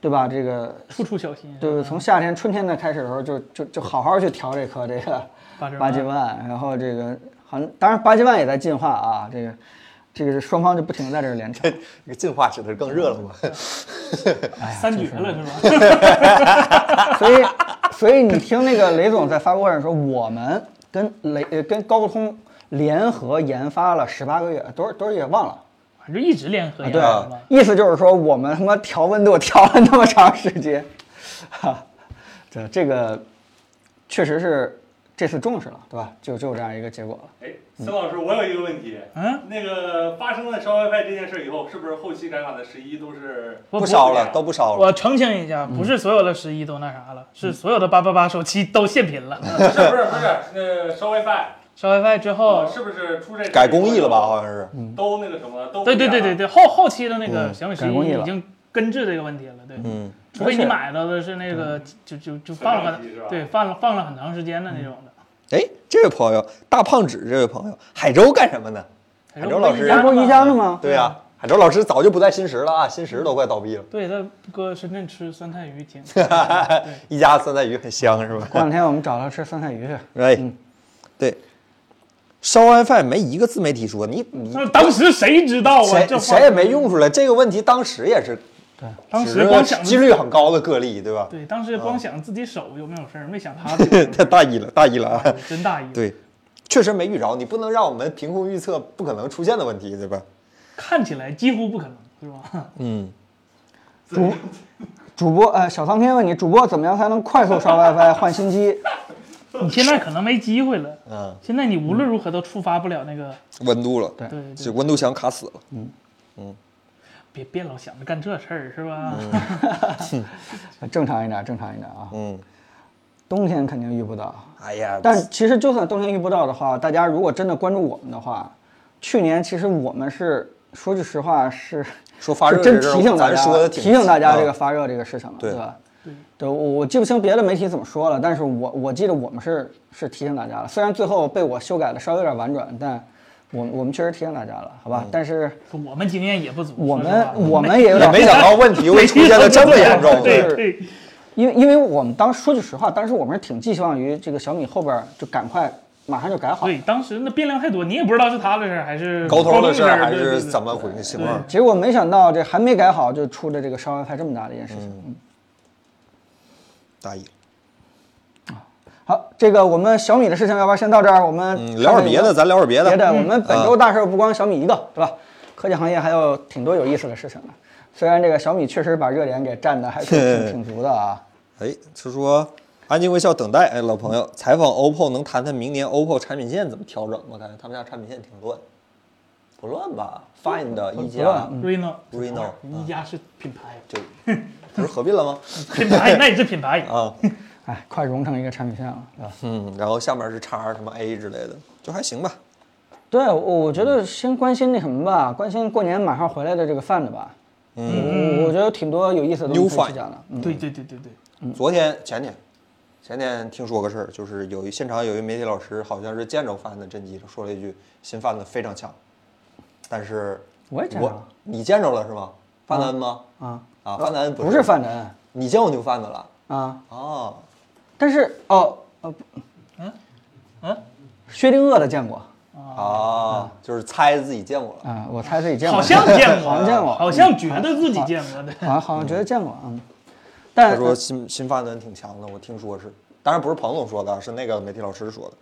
对吧？这个处处小心。对，从夏天、春天的开始的时候就，就就好好去调这颗这个八十万八 G 万，然后这个好像当然八 G 万也在进化啊，这个这个是双方就不停的在这儿连调。(laughs) 这个进化指的是更热了吗？(laughs) 三绝了是吧？(laughs) 所以，所以你听那个雷总在发布会上说，我们跟雷呃跟高通联合研发了十八个月，多少多少月忘了。反正一直联合研对。意思就是说我们他妈调温度调了那么长时间，哈，这这个确实是这次重视了，对吧？就就有这样一个结果了。哎，孙老师，我有一个问题，嗯，那个发生了烧 WiFi 这件事以后，是不是后期改版的十一都是不不烧了，都不烧了。我澄清一下，不是所有的十一都那啥了，是所有的八八八手机都限频了。不是不是不是，那烧 WiFi 烧 WiFi 之后，是不是出这改工艺了吧？好像是。都那个什么都对对对对对，后后期的那个嗯小米十改工艺了一已经根治这个问题了，对。嗯，除非你买到的是那个就就就放了对放了放了很长时间的那种的。哎，这位朋友大胖纸，这位朋友，海州干什么呢？海州老师这不是宜家的吗？对呀、海州老师早就不在新石了啊，新石都快倒闭了。对他搁深圳吃酸菜鱼挺，(laughs) 一家酸菜鱼很香是吧？过两天我们找他吃酸菜鱼去。哎，对，烧 WiFi 没一个自媒体说你你那当时谁知道啊？谁这谁也没用出来这个问题，当时也是对当时光想几率很高的个例，对吧？对，当时光想自己手有没有事儿，没想他 (laughs) 太大意了，大意了啊！真大意。对，确实没遇着，你不能让我们凭空预测不可能出现的问题，对吧？看起来几乎不可能，是吧？嗯，主主播呃，小苍天问你，主播怎么样才能快速刷 WiFi 换新机？你现在可能没机会了。嗯，现在你无论如何都触发不了那个，温度了，对对就，温度墙卡死了。嗯。嗯。别别老想着干这事儿，是吧？(laughs) 正常一点，正常一点啊。嗯，冬天肯定遇不到，哎呀，但其实就算冬天遇不到的话，大家如果真的关注我们的话，去年其实我们是说句实话是说发热真提醒大家，提醒大家啊这个发热这个事情了，对吧？我我记不清别的媒体怎么说了，但是我我记得我们是是提醒大家了，虽然最后被我修改的稍微有点婉转，但我我们确实提醒大家了，好吧？但是我们经验也不足，我们我们也有点没想到问题会出现的这么严重。是对对，因为因为我们当时说句实话，当时我们是挺寄希望于这个小米后边就赶快马上就改好，对，当时那变量太多，你也不知道是他的事儿还是高通的事儿还是怎么回事情况？结果没想到这还没改好就出了这个烧 WiFi 这么大的一件事情。嗯大意。好，这个我们小米的事情要不要先到这儿？我们嗯，聊会儿别的，咱聊会儿别的。别的，我们本周啊大事不光小米一个，对吧？科技行业还有挺多有意思的事情的。虽然这个小米确实把热点给占的还是挺 (laughs) 挺足的啊。哎，是说安静微笑等待。哎，老朋友，采访 OPPO 能谈谈明年 OPPO 产品线怎么调整吗？感觉他们家产品线挺乱，不乱吧？Find 一加嗯 Reno Reno 一加是品牌，就 (laughs) 不是合并了吗？(laughs) 品牌那也是品牌，(laughs) 啊，哎，快融成一个产品线了？嗯，然后下面是叉什么 A 之类的，就还行吧。对，我我觉得先关心那什么吧，关心过年马上回来的这个 Find 吧。嗯，我我觉得有挺多有意思的东西可以讲的。嗯，对对对对对，昨天前天前天听说个事儿，就是有一现场有一媒体老师好像是见着 Find 真机，说了一句新 Find 非常强，但是我我也见着了你见着了是吗？范德恩吗？啊，啊，范德恩不是。Find N 你见过牛贩子了？啊，哦，但是哦呃，不嗯？嗯，薛定谔的见过。啊，就是猜自己见过了。啊，我猜自己见过，好像见过，好像见过，好像觉得自己见过的。好像好像觉得见过，嗯。他说新新范德恩挺强的，我听说是，当然不是彭总说的，是那个媒体老师说的。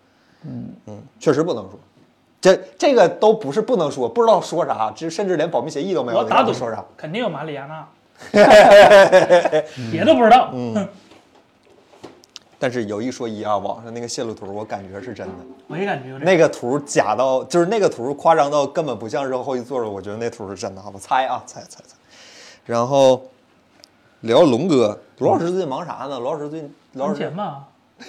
嗯。嗯，确实不能说，这这个都不是不能说，不知道说啥，这甚至连保密协议都没有，你我打赌说啥？肯定有马里亚纳，(laughs) 别的不知道。嗯 (laughs) 但是有一说一啊，网上那个泄露图，我感觉是真的。我也感觉有点。那个图假到，就是那个图夸张到根本不像是后一做的。我觉得那图是真的，我猜啊，猜猜猜。然后聊龙哥，罗老师最近忙啥呢？罗老师最近，罗老师赚钱吧，(laughs)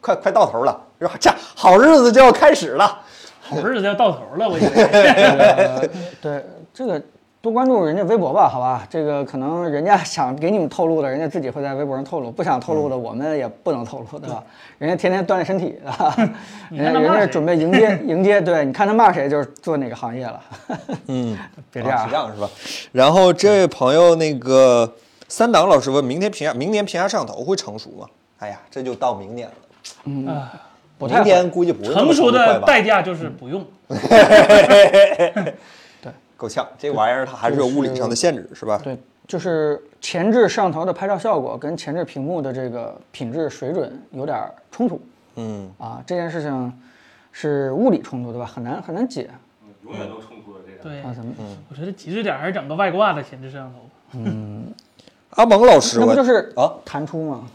快快到头了，这好日子就要开始了。好日子要到头了，我以为。呃，对这个多关注人家微博吧，好吧？这个可能人家想给你们透露的，人家自己会在微博上透露；不想透露的，我们也不能透露，对吧？人家天天锻炼身体，啊，你人家人家准备迎接迎接，对，你看他骂谁就是做哪个行业了。嗯，(laughs) 别这样这，样是吧？然后这位朋友那个三档老师问，明天平下明年平下摄像头会成熟吗？哎呀，这就到明年了，啊，不太明天估计不会成熟的代价就是不用。(laughs) (laughs) 够呛，这玩意儿它还是有物理上的限制，是吧？对，就是前置摄像头的拍照效果跟前置屏幕的这个品质水准有点冲突嗯，啊，这件事情是物理冲突，对吧？很难很难解永远都冲突的这样。对，啊，咱们我觉得极致点还是整个外挂的前置摄像头。嗯阿蒙老师那不就是啊，弹出吗？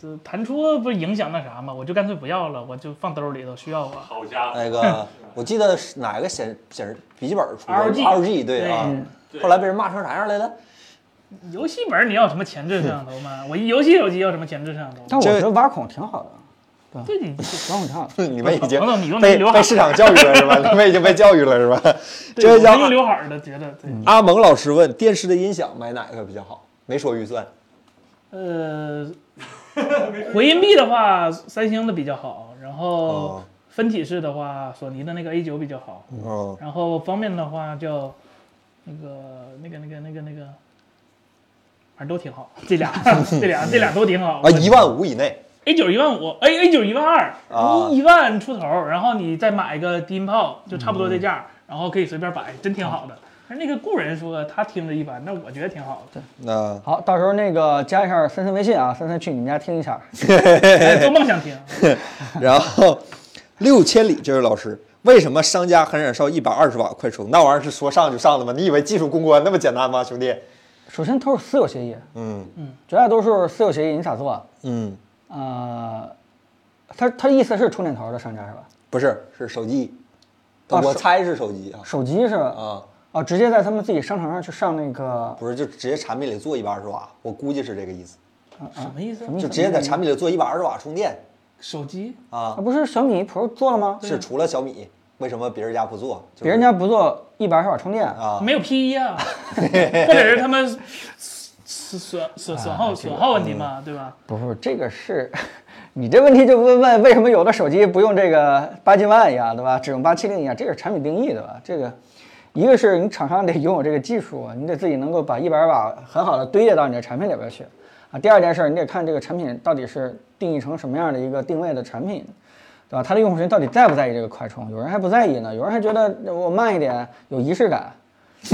这弹出不是影响那啥吗？我就干脆不要了，我就放兜里头，需要啊。好家伙，那个 (laughs) 我记得是哪个显显示笔记本出的 LG LG 对啊对，后来被人骂成啥样来着？游戏本你要什么前置摄像头吗？我一游戏手机要什么前置摄像头？但我觉得挖孔挺好的，对你挖孔挺好的。(laughs) 你们已经被刘海被市场教育了是吧？(laughs) 你们已经被教育了是吧？这位叫刘海的，觉得对。阿蒙老师问，电视的音响买哪个比较好？没说预算，呃，(laughs) 回音壁的话，三星的比较好，然后哦。分体式的话，索尼的那个 A 九比较好，嗯，然后方便的话叫那个那个那个那个那个，反正都挺好，(laughs) 这俩 (laughs) 这俩这俩都挺好啊，一万五以内，A 九一万五，A A 九一万二一，一万出头，然后你再买一个低音炮，就差不多这价，然后可以随便摆，真挺好的。但是那个故人说他听着一般，那我觉得挺好的。那好，到时候那个加一下森森微信啊，森森去你们家听一下。哎做梦想听。(laughs) 然后六千里这位老师，为什么商家很忍受一百二十瓦快充？那玩意儿是说上就上的吗？你以为技术攻关那么简单吗，兄弟？首先都是私有协议，嗯嗯绝大多数私有协议，你咋做？嗯，呃，他他意思是充电头的商家是吧？不是，是手机，啊我猜是手机啊手机是吧？啊，哦，直接在他们自己商场上去上那个，不是，就直接产品里做一百二十瓦，我估计是这个意思，什么意思？什么意思？就直接在产品里做一百二十瓦充电手机啊啊，。不是小米 Pro 做了吗？是除了小米，为什么别人家不做？就是别人家不做一百二十瓦充电，啊，没有 P 一啊，(laughs) 或者是他们损损损损耗损耗问题嘛，对吧？不是这个是，你这问题就问问为什么有的手机不用这个八千万呀，对吧？只用八七零呀，这个是产品定义，对吧？这个一个是你厂商得拥有这个技术啊，你得自己能够把一百二瓦很好的堆叠到你的产品里边去啊。第二件事儿，你得看这个产品到底是定义成什么样的一个定位的产品。对吧？它的用户群到底在不在意这个快充？有人还不在意呢，有人还觉得我慢一点有仪式感，(laughs)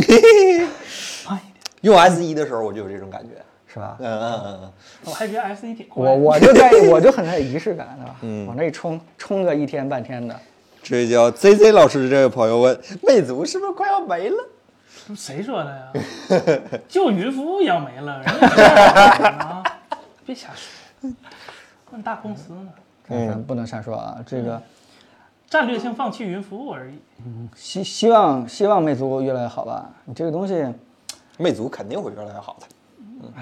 慢一点用 S 一的时候我就有这种感觉。(laughs) 是吧？嗯嗯嗯嗯，我还觉得 S 一挺快。我我就在意，我就很在意仪式感，对吧？往那一冲，冲个一天半天的。这位叫 ZZ 老师这位朋友问，魅族是不是快要没了？谁说的呀？(laughs) 就云服务要没了，人家这样啊，别瞎说。问大公司呢，嗯，不能瞎说啊。这个战略性放弃云服务而已。嗯希希望希望魅族越来越好吧。你这个东西，魅族肯定会越来越好的。嗯，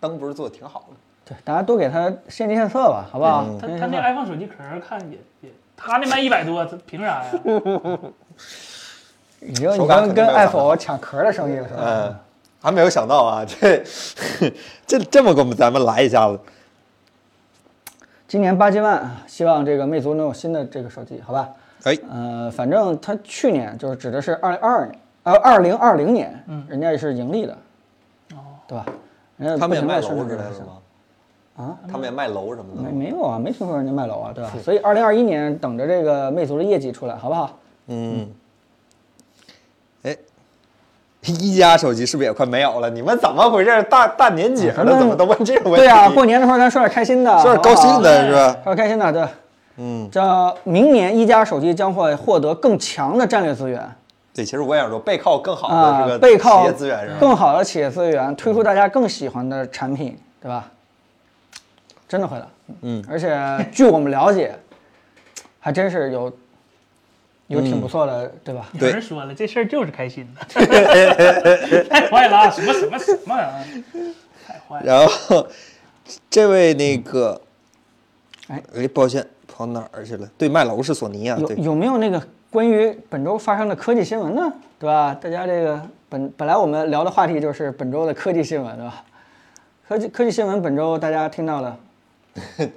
灯不是做的挺好的。对大家多给它献计献策吧，好不好？他他那 iPhone 手机壳看也也，他那卖一百多，他凭啥呀？(laughs) 已经已手感经跟 iPhone 抢壳的生意了，是吧？嗯，还没有想到啊，(laughs) 这这这么给我们咱们来一下子。今年八千万，希望这个魅族能有新的这个手机，好吧？哎，呃，反正它去年就是指的是二零二二年，呃，二零二零年，嗯人家也是盈利的，哦，对吧？人家他们也卖不停地宣楼之类的传这个事情吗？啊？他们也卖楼什么没的。没没有啊，没听说人家卖楼啊，对吧？所以二零二一年等着这个魅族的业绩出来，好不好？嗯。哎，一加手机是不是也快没有了？你们怎么回事？大大年节了，怎么都问这个问题？对呀、过年的时候咱说点开心的，说点高兴的是吧？说点开心的，对。嗯，这明年一加手机将会获得更强的战略资源对，其实我也想说，背靠更好的啊这，个背靠企业资源是吧？更好的企业资源，推出大家更喜欢的产品，对吧？真的会的，嗯，而且据我们了解，(laughs) 还真是有有挺不错的，对吧？有人说了，这事儿就是开心的，(laughs) 太坏了啊！什么什么什么啊！太坏了。然后这位那个，哎哎，抱歉，跑哪儿去了？对，卖楼是索尼啊，有有没有那个关于本周发生的科技新闻呢？对吧？大家这个本本来我们聊的话题就是本周的科技新闻，对吧？科技科技新闻本周大家听到了，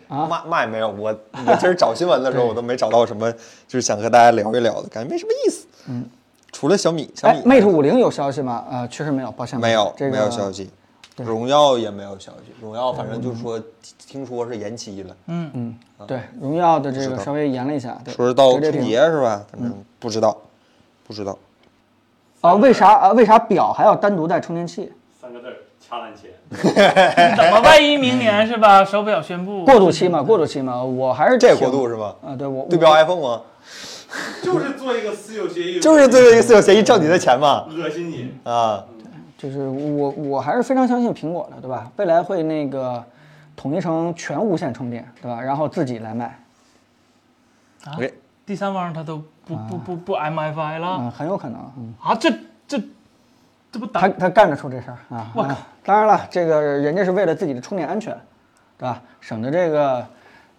啊嘛嘛也没有。我我今儿找新闻的时候，我都没找到什么，就是想和大家聊一聊的，感觉没什么意思。嗯，除了小米，小米，Mate 五零有消息吗？呃，确实没有，抱歉，没有，这个没有消息。荣耀也没有消息，荣耀反正就是说听说是延期了，嗯，嗯，对，荣耀的这个稍微延了一下，对，说是到春节是吧？反正不知道，不知道。啊，为啥啊？为啥表还要单独带充电器？三个字儿掐烂钱。等吧，万一明年是吧？手表宣布过渡期嘛，过渡期嘛，我还是这挺过渡是吧？啊，对我对标 iPhone 吗？就是做一个私有协议，就是做一个私有协议挣你的钱嘛？恶心你。啊，就是我我还是非常相信苹果的，对吧？未来会那个统一成全无线充电，对吧？然后自己来卖，啊第三方他都不不不不 MFI 了嗯，很有可能，嗯，啊！这这这不他打他干得出这事儿啊！我靠啊当然了，这个人家是为了自己的充电安全，对吧？省得这个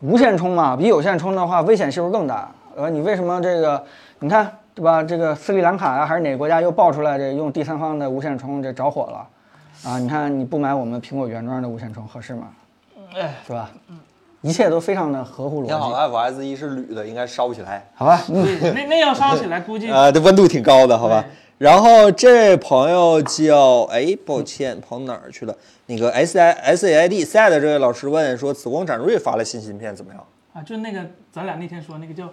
无线充嘛，比有线充的话危险系数更大。呃，你为什么这个？你看对吧？这个斯里兰卡呀、还是哪个国家又爆出来这用第三方的无线充这着火了？啊，你看你不买我们苹果原装的无线充合适吗？哎，是吧？一切都非常的合乎逻你好辑，，FS 一是铝的，应该烧不起来。好吧？嗯，那那要烧起来估计啊，(laughs) 这温度挺高的，好吧对。然后这位朋友叫哎，抱歉，跑哪儿去了？那个 S I S A I D SAD 这位老师问说，紫光展锐发了新芯片怎么样？啊，就那个咱俩那天说那个叫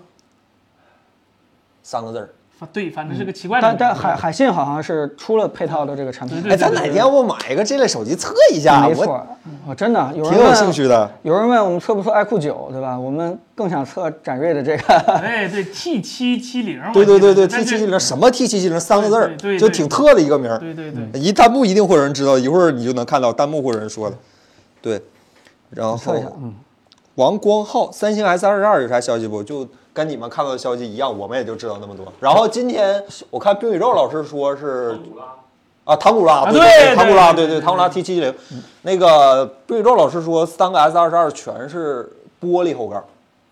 三个字儿。反对，反正是个奇怪的但。但海海信好像是出了配套的这个产品，对哎，咱哪天要不买一个这类手机测一下？我没错，我真的有人挺有问兴趣的。有人问我们测不测 iQOO 九，对吧？我们更想测展锐的这个，哎，对 T 七七零，对对对对，T 七七零什么 T 七七零三个字儿对对，对就挺特的一个名儿。对对对，一弹幕一定会有人知道，一会儿你就能看到弹幕会有人说的。对，然后，嗯，王光浩，三星 S 二十二有啥消息不？就跟你们看到的消息一样，我们也就知道那么多。然后今天我看冰宇宙老师说是啊，唐古拉，对唐古拉，对对唐古拉 T 七七零。那个冰宇宙老师说，三个 S 二十二全是玻璃后盖儿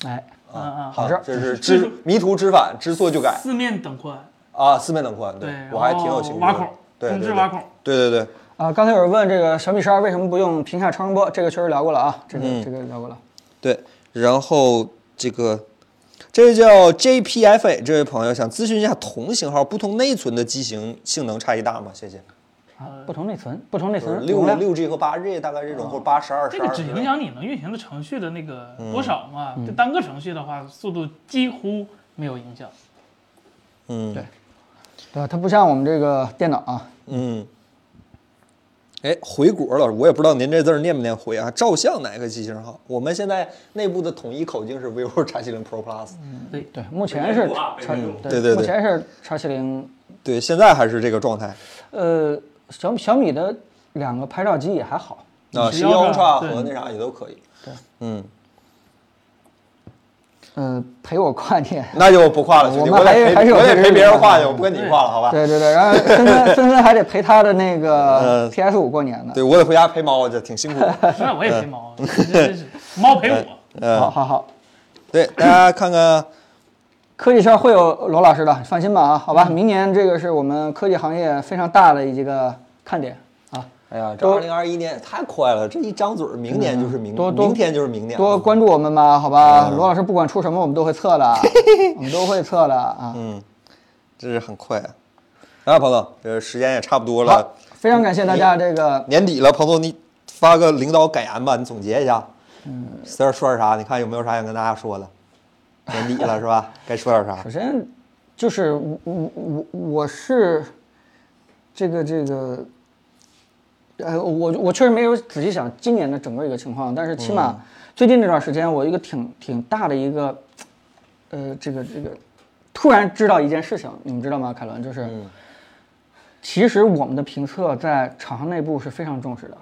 哎，嗯嗯，好事儿这是 (laughs) 知迷途知返，知错就改四面等宽，啊，四面等宽。对，我还挺有兴趣的。挖孔，对对对中置挖孔，对对对，啊，刚才有人问这个小米十二为什么不用屏下超声波，这个确实聊过了啊，这个、嗯这个聊过了。对，然后这个这位叫 JPFA 这位朋友想咨询一下同型号不同内存的机型性能差异大吗？谢谢。啊，不同内存，不同内存六六 G 和八 G 大概这种，或者八十二、十二。这个只影响你能运行的程序的那个嗯多少嘛？这单个程序的话，速度几乎没有影响。嗯，对对吧？它不像我们这个电脑啊，嗯。哎，回国老师，我也不知道您这字儿念不念回啊？照相哪个机型好？我们现在内部的统一口径是 vivo X 7 0 Pro Plus。对，对，目前是叉对对对目前是叉七零，对，现在还是这个状态呃，小米小米的两个拍照机也还好，啊，十一 Ultra 和那啥也都可以。对，嗯，嗯、陪我跨年。(laughs) 那就不跨了，兄弟，我们我得陪还还是有我得陪别人跨去，我不跟你跨了，好吧？对对对，然后森森森森还得陪他的那个呃 PS 五过年呢。对我得回家陪猫这，挺辛苦的。(laughs) 那我也陪猫，(laughs) 真是猫陪我。嗯，好好好，对，大家看看，科技圈会有罗老师的，放心吧啊，好嗯吧，明年这个是我们科技行业非常大的一个看点啊，哎呀，这多二零二一年也太快了，这一张嘴儿，明年就是明，多多明天就是明年，多关注我们吧，好吧，嗯罗老师不管出什么我们都会测的，(laughs) 我们都会测的啊。嗯，这是很快啊。啊，彭总，这时间也差不多了，，非常感谢大家这个年底了，彭总你发个领导感言吧，你总结一下。嗯，在这说点啥？你看有没有啥想跟大家说的？年底了是吧？该说点啥首？先就是我我我我是这个这个，呃，我我确实没有仔细想今年的整个一个情况，但是起码最近这段时间，我一个挺挺大的一个，呃，这个这个，突然知道一件事情，你们知道吗？凯伦，就是，其实我们的评测在厂商内部是非常重视的。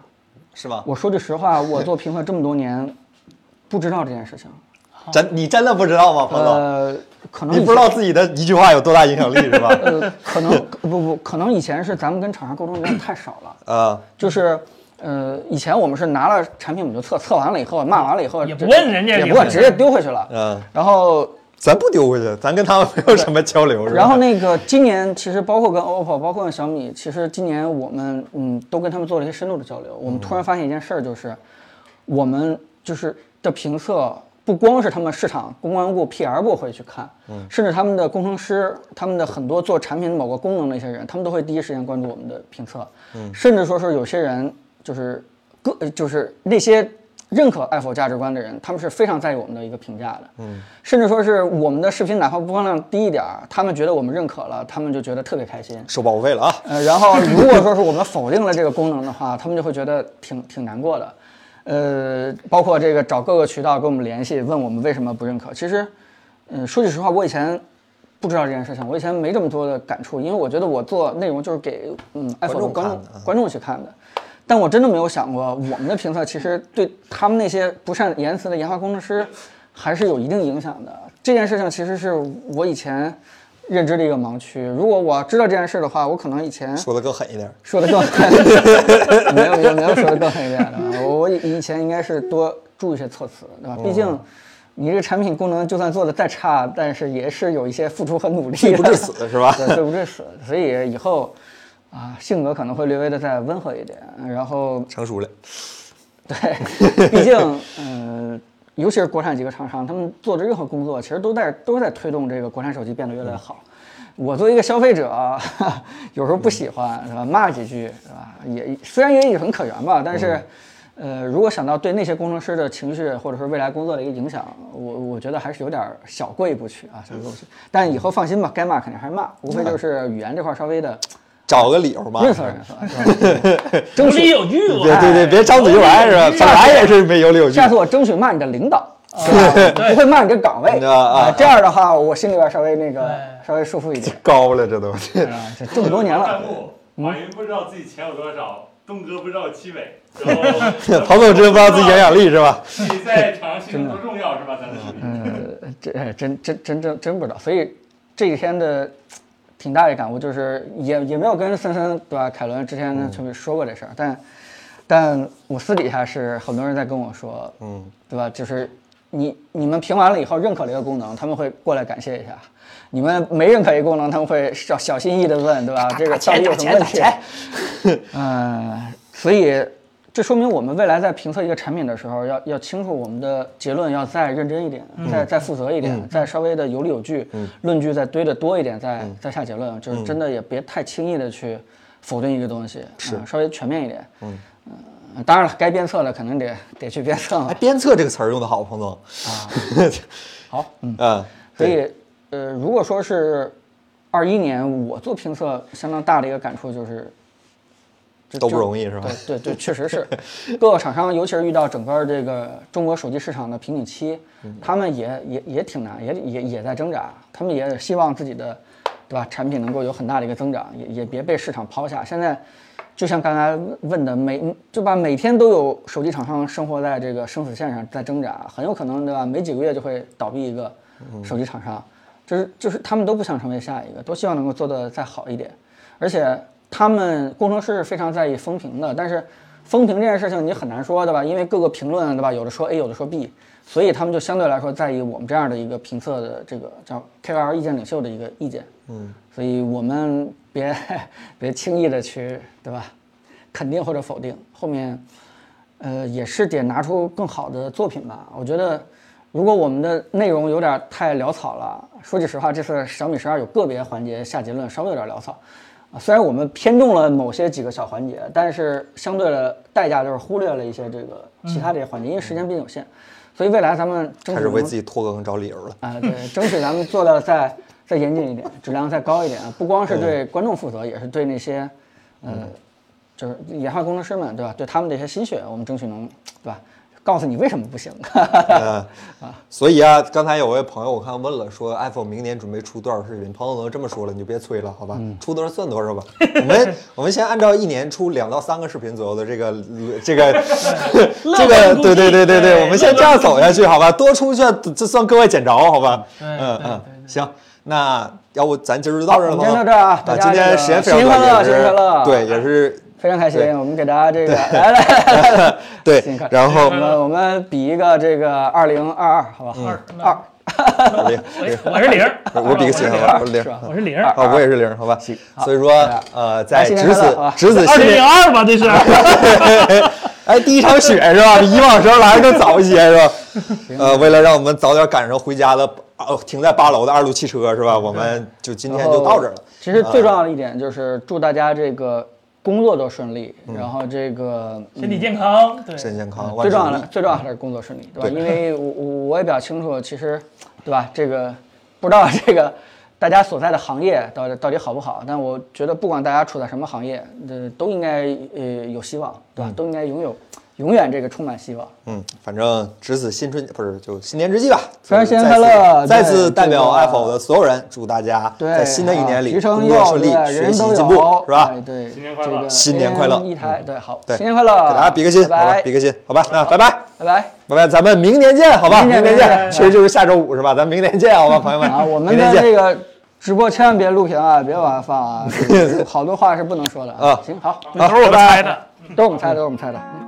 是吧？我说句实话，我做 (laughs) 评测这么多年，不知道这件事情。真你真的不知道吗，彭总？呃，可能你不知道自己的一句话有多大影响力是吧？(laughs) 呃，可能不不，可能以前是咱们跟厂商沟通有点太少了，啊，(clears throat) 就是。呃，以前我们是拿了产品我们就测，测完了以后骂完了以后，这也不问人家也不问，直接丢回去了。嗯，然后，咱不丢回去，咱跟他们没有什么交流，是吧？然后那个今年其实包括跟 OPPO，包括跟小米，其实今年我们嗯都跟他们做了一些深度的交流。我们突然发现一件事儿，就是我们就是的评测不光是他们市场公关部、PR 部会去看，甚至他们的工程师、他们的很多做产品某个功能的一些人，他们都会第一时间关注我们的评测，甚至说是有些人就是个呃就是那些。认可爱否价值观的人，他们是非常在意我们的一个评价的，嗯，甚至说是我们的视频哪怕播放量低一点儿，他们觉得我们认可了，他们就觉得特别开心。收保护费了啊！呃，然后如果说是我们否定了这个功能的话，他们就会觉得挺挺难过的。呃，包括这个找各个渠道跟我们联系，问我们为什么不认可。其实，嗯，说句实话，我以前不知道这件事情，我以前没这么多的感触，因为我觉得我做内容就是给嗯爱否的观众观众去看的。但我真的没有想过，我们的评测其实对他们那些不善言辞的研发工程师还是有一定影响的。这件事情其实是我以前认知的一个盲区。如果我知道这件事的话，我可能以前说的更狠一点，说的更狠，(laughs) 没有没有没有说的更狠一点以前应该是多注意一些措辞，对吧？毕竟你这个产品功能就算做的再差，但是也是有一些付出和努力的，罪不至死 (laughs) 是吧？对，罪不至死。所以以后啊，性格可能会略微的再温和一点，然后成熟了。(laughs) 对，毕竟，呃，尤其是国产几个厂商，他们做的任何工作，其实都在都在推动这个国产手机变得越来越好。我作为一个消费者，(laughs) 有时候不喜欢，是吧？骂几句，是吧？也虽然也也很可原吧，但是，呃，如果想到对那些工程师的情绪或者说未来工作的一个影响，我我觉得还是有点小过意不去啊，小过意不去。但以后放心吧，该骂肯定还是骂，无非就是语言这块稍微的找个理由嘛。润色润色，是吧？有理有据对。对对，别张嘴就来是吧？本来也是没有理有据下。次我争取骂你的领导，是吧？不会骂你的岗位啊。这样的话，我心里边稍微那个稍微舒服一点高了，这都。啊。这这么多年了马云不知道自己钱有多少，东哥不知道七尾，(laughs) 然后 (laughs) 彭总真不知道自己影响力是吧？自己在场上形象多重要是吧？咱的视频。呃，这哎真真真真真不知道。所以这几天的挺大的感悟就是，也也没有跟森森对吧？凯伦之前特别说过这事儿，但但我私底下是很多人在跟我说，嗯，对吧？就是你你们评完了以后认可了一个功能，他们会过来感谢一下；你们没认可一个功能，他们会小小心翼翼的问，对吧？这个到底有什么问题？(laughs) 嗯，所以这说明我们未来在评测一个产品的时候，要要清楚我们的结论要再认真一点，再再负责一点，再稍微的有理有据，论据再堆的多一点，再再下结论，就是真的也别太轻易的去否定一个东西，是稍微全面一点。嗯当然了，该鞭策的肯定得得去鞭策哎，鞭策这个词儿用的好，彭总。啊好，嗯。(laughs) 嗯，所以，呃，如果说是二一年，我做评测相当大的一个感触就是，就都不容易是吧对对对，确实是，(laughs) 各个厂商，尤其是遇到整个这个中国手机市场的瓶颈期，嗯他们也也也挺难，也也也在挣扎，他们也希望自己的，对吧，产品能够有很大的一个增长，也也别被市场抛下。现在。就像刚才问的，每对吧？每天都有手机厂商生活在这个生死线上，在挣扎，很有可能对吧？没几个月就会倒闭一个手机厂商，就是就是他们都不想成为下一个，都希望能够做得再好一点。而且他们工程师是非常在意风评的，但是风评这件事情你很难说，对吧？因为各个评论，对吧？有的说 A，有的说 B，所以他们就相对来说在意我们这样的一个评测的这个叫 KOL 意见领袖的一个意见。嗯，所以我们别 (laughs) 别轻易的去，对吧？肯定或者否定，后面，呃，也是得拿出更好的作品吧。我觉得，如果我们的内容有点太潦草了，说句实话，这次小米十二有个别环节下结论稍微有点潦草，啊，虽然我们偏重了某些几个小环节，但是相对的代价就是忽略了一些这个其他这些环节，因为时间毕竟有限，所以未来咱们争开始为自己拖更找理由了。啊，对，争取咱们做的再再严谨一点，质量再高一点啊！不光是对观众负责，也是对那些，呃，就是研发工程师们，对吧？对他们这些心血，我们争取能，对吧？告诉你为什么不行。嗯，所以啊，刚才有位朋友我看问了，说 iPhone 明年准备出多少视频？彭总都这么说了，你就别催了，好吧？出多少算多少吧。我们 (laughs) 我们先按照一年出两到三个视频左右的这个这个这个，(laughs) 对对对对对，我们先这样走下去，好吧？多出去这算各位捡着，好吧？对嗯嗯，行，那要不咱今儿就到这儿了吗？今天到这儿啊大家今天时间非常新年快乐短，也是新年快乐对，也是非常开心，我们给大家这个 (laughs) 来来来来来，对然后我们我们比一个这个二零二二，好吧？二二零我我是零，我是比个心，好吧？我是零？我是零，啊，我也是零，好吧？好所以说，呃，在值此值此二零零，二吧，这是。(laughs) 哎，第一场雪是吧？比以往时候来的更早一些是吧？呃，为了让我们早点赶上回家的，哦，停在八楼的二路汽车是吧？我们就今天就到这儿了。其实最重要的一点就是祝大家这个工作都顺利，然后这个嗯身体健康，对，身体健康，最重要的。最重要的是工作顺利，对吧？对因为我我我也比较清楚，其实，对吧？这个不知道这个大家所在的行业到底到底好不好，但我觉得不管大家处在什么行业，呃，都应该呃有希望，对吧？都应该拥有永远这个充满希望。嗯，反正值此新春不是就新年之际吧。虽然新年快乐再次代表这个 Apple 的所有人，祝大家，在新的一年里工作顺利学习进步，是吧哎？对，新年快乐新年快乐一台，对，好，对新年快乐，给大家比个心，好吧？拜拜比个心，好吧？那拜拜。拜拜。拜拜，咱们明年见，好吧？明年见见，其实就是下周五是吧？咱明年见，好吧，朋友们。啊，我们。的这个直播千万别录屏啊，别往下放啊，(laughs) 好多话是不能说的啊行，好，都是我们猜的。都是我们猜的，都是我们猜的。嗯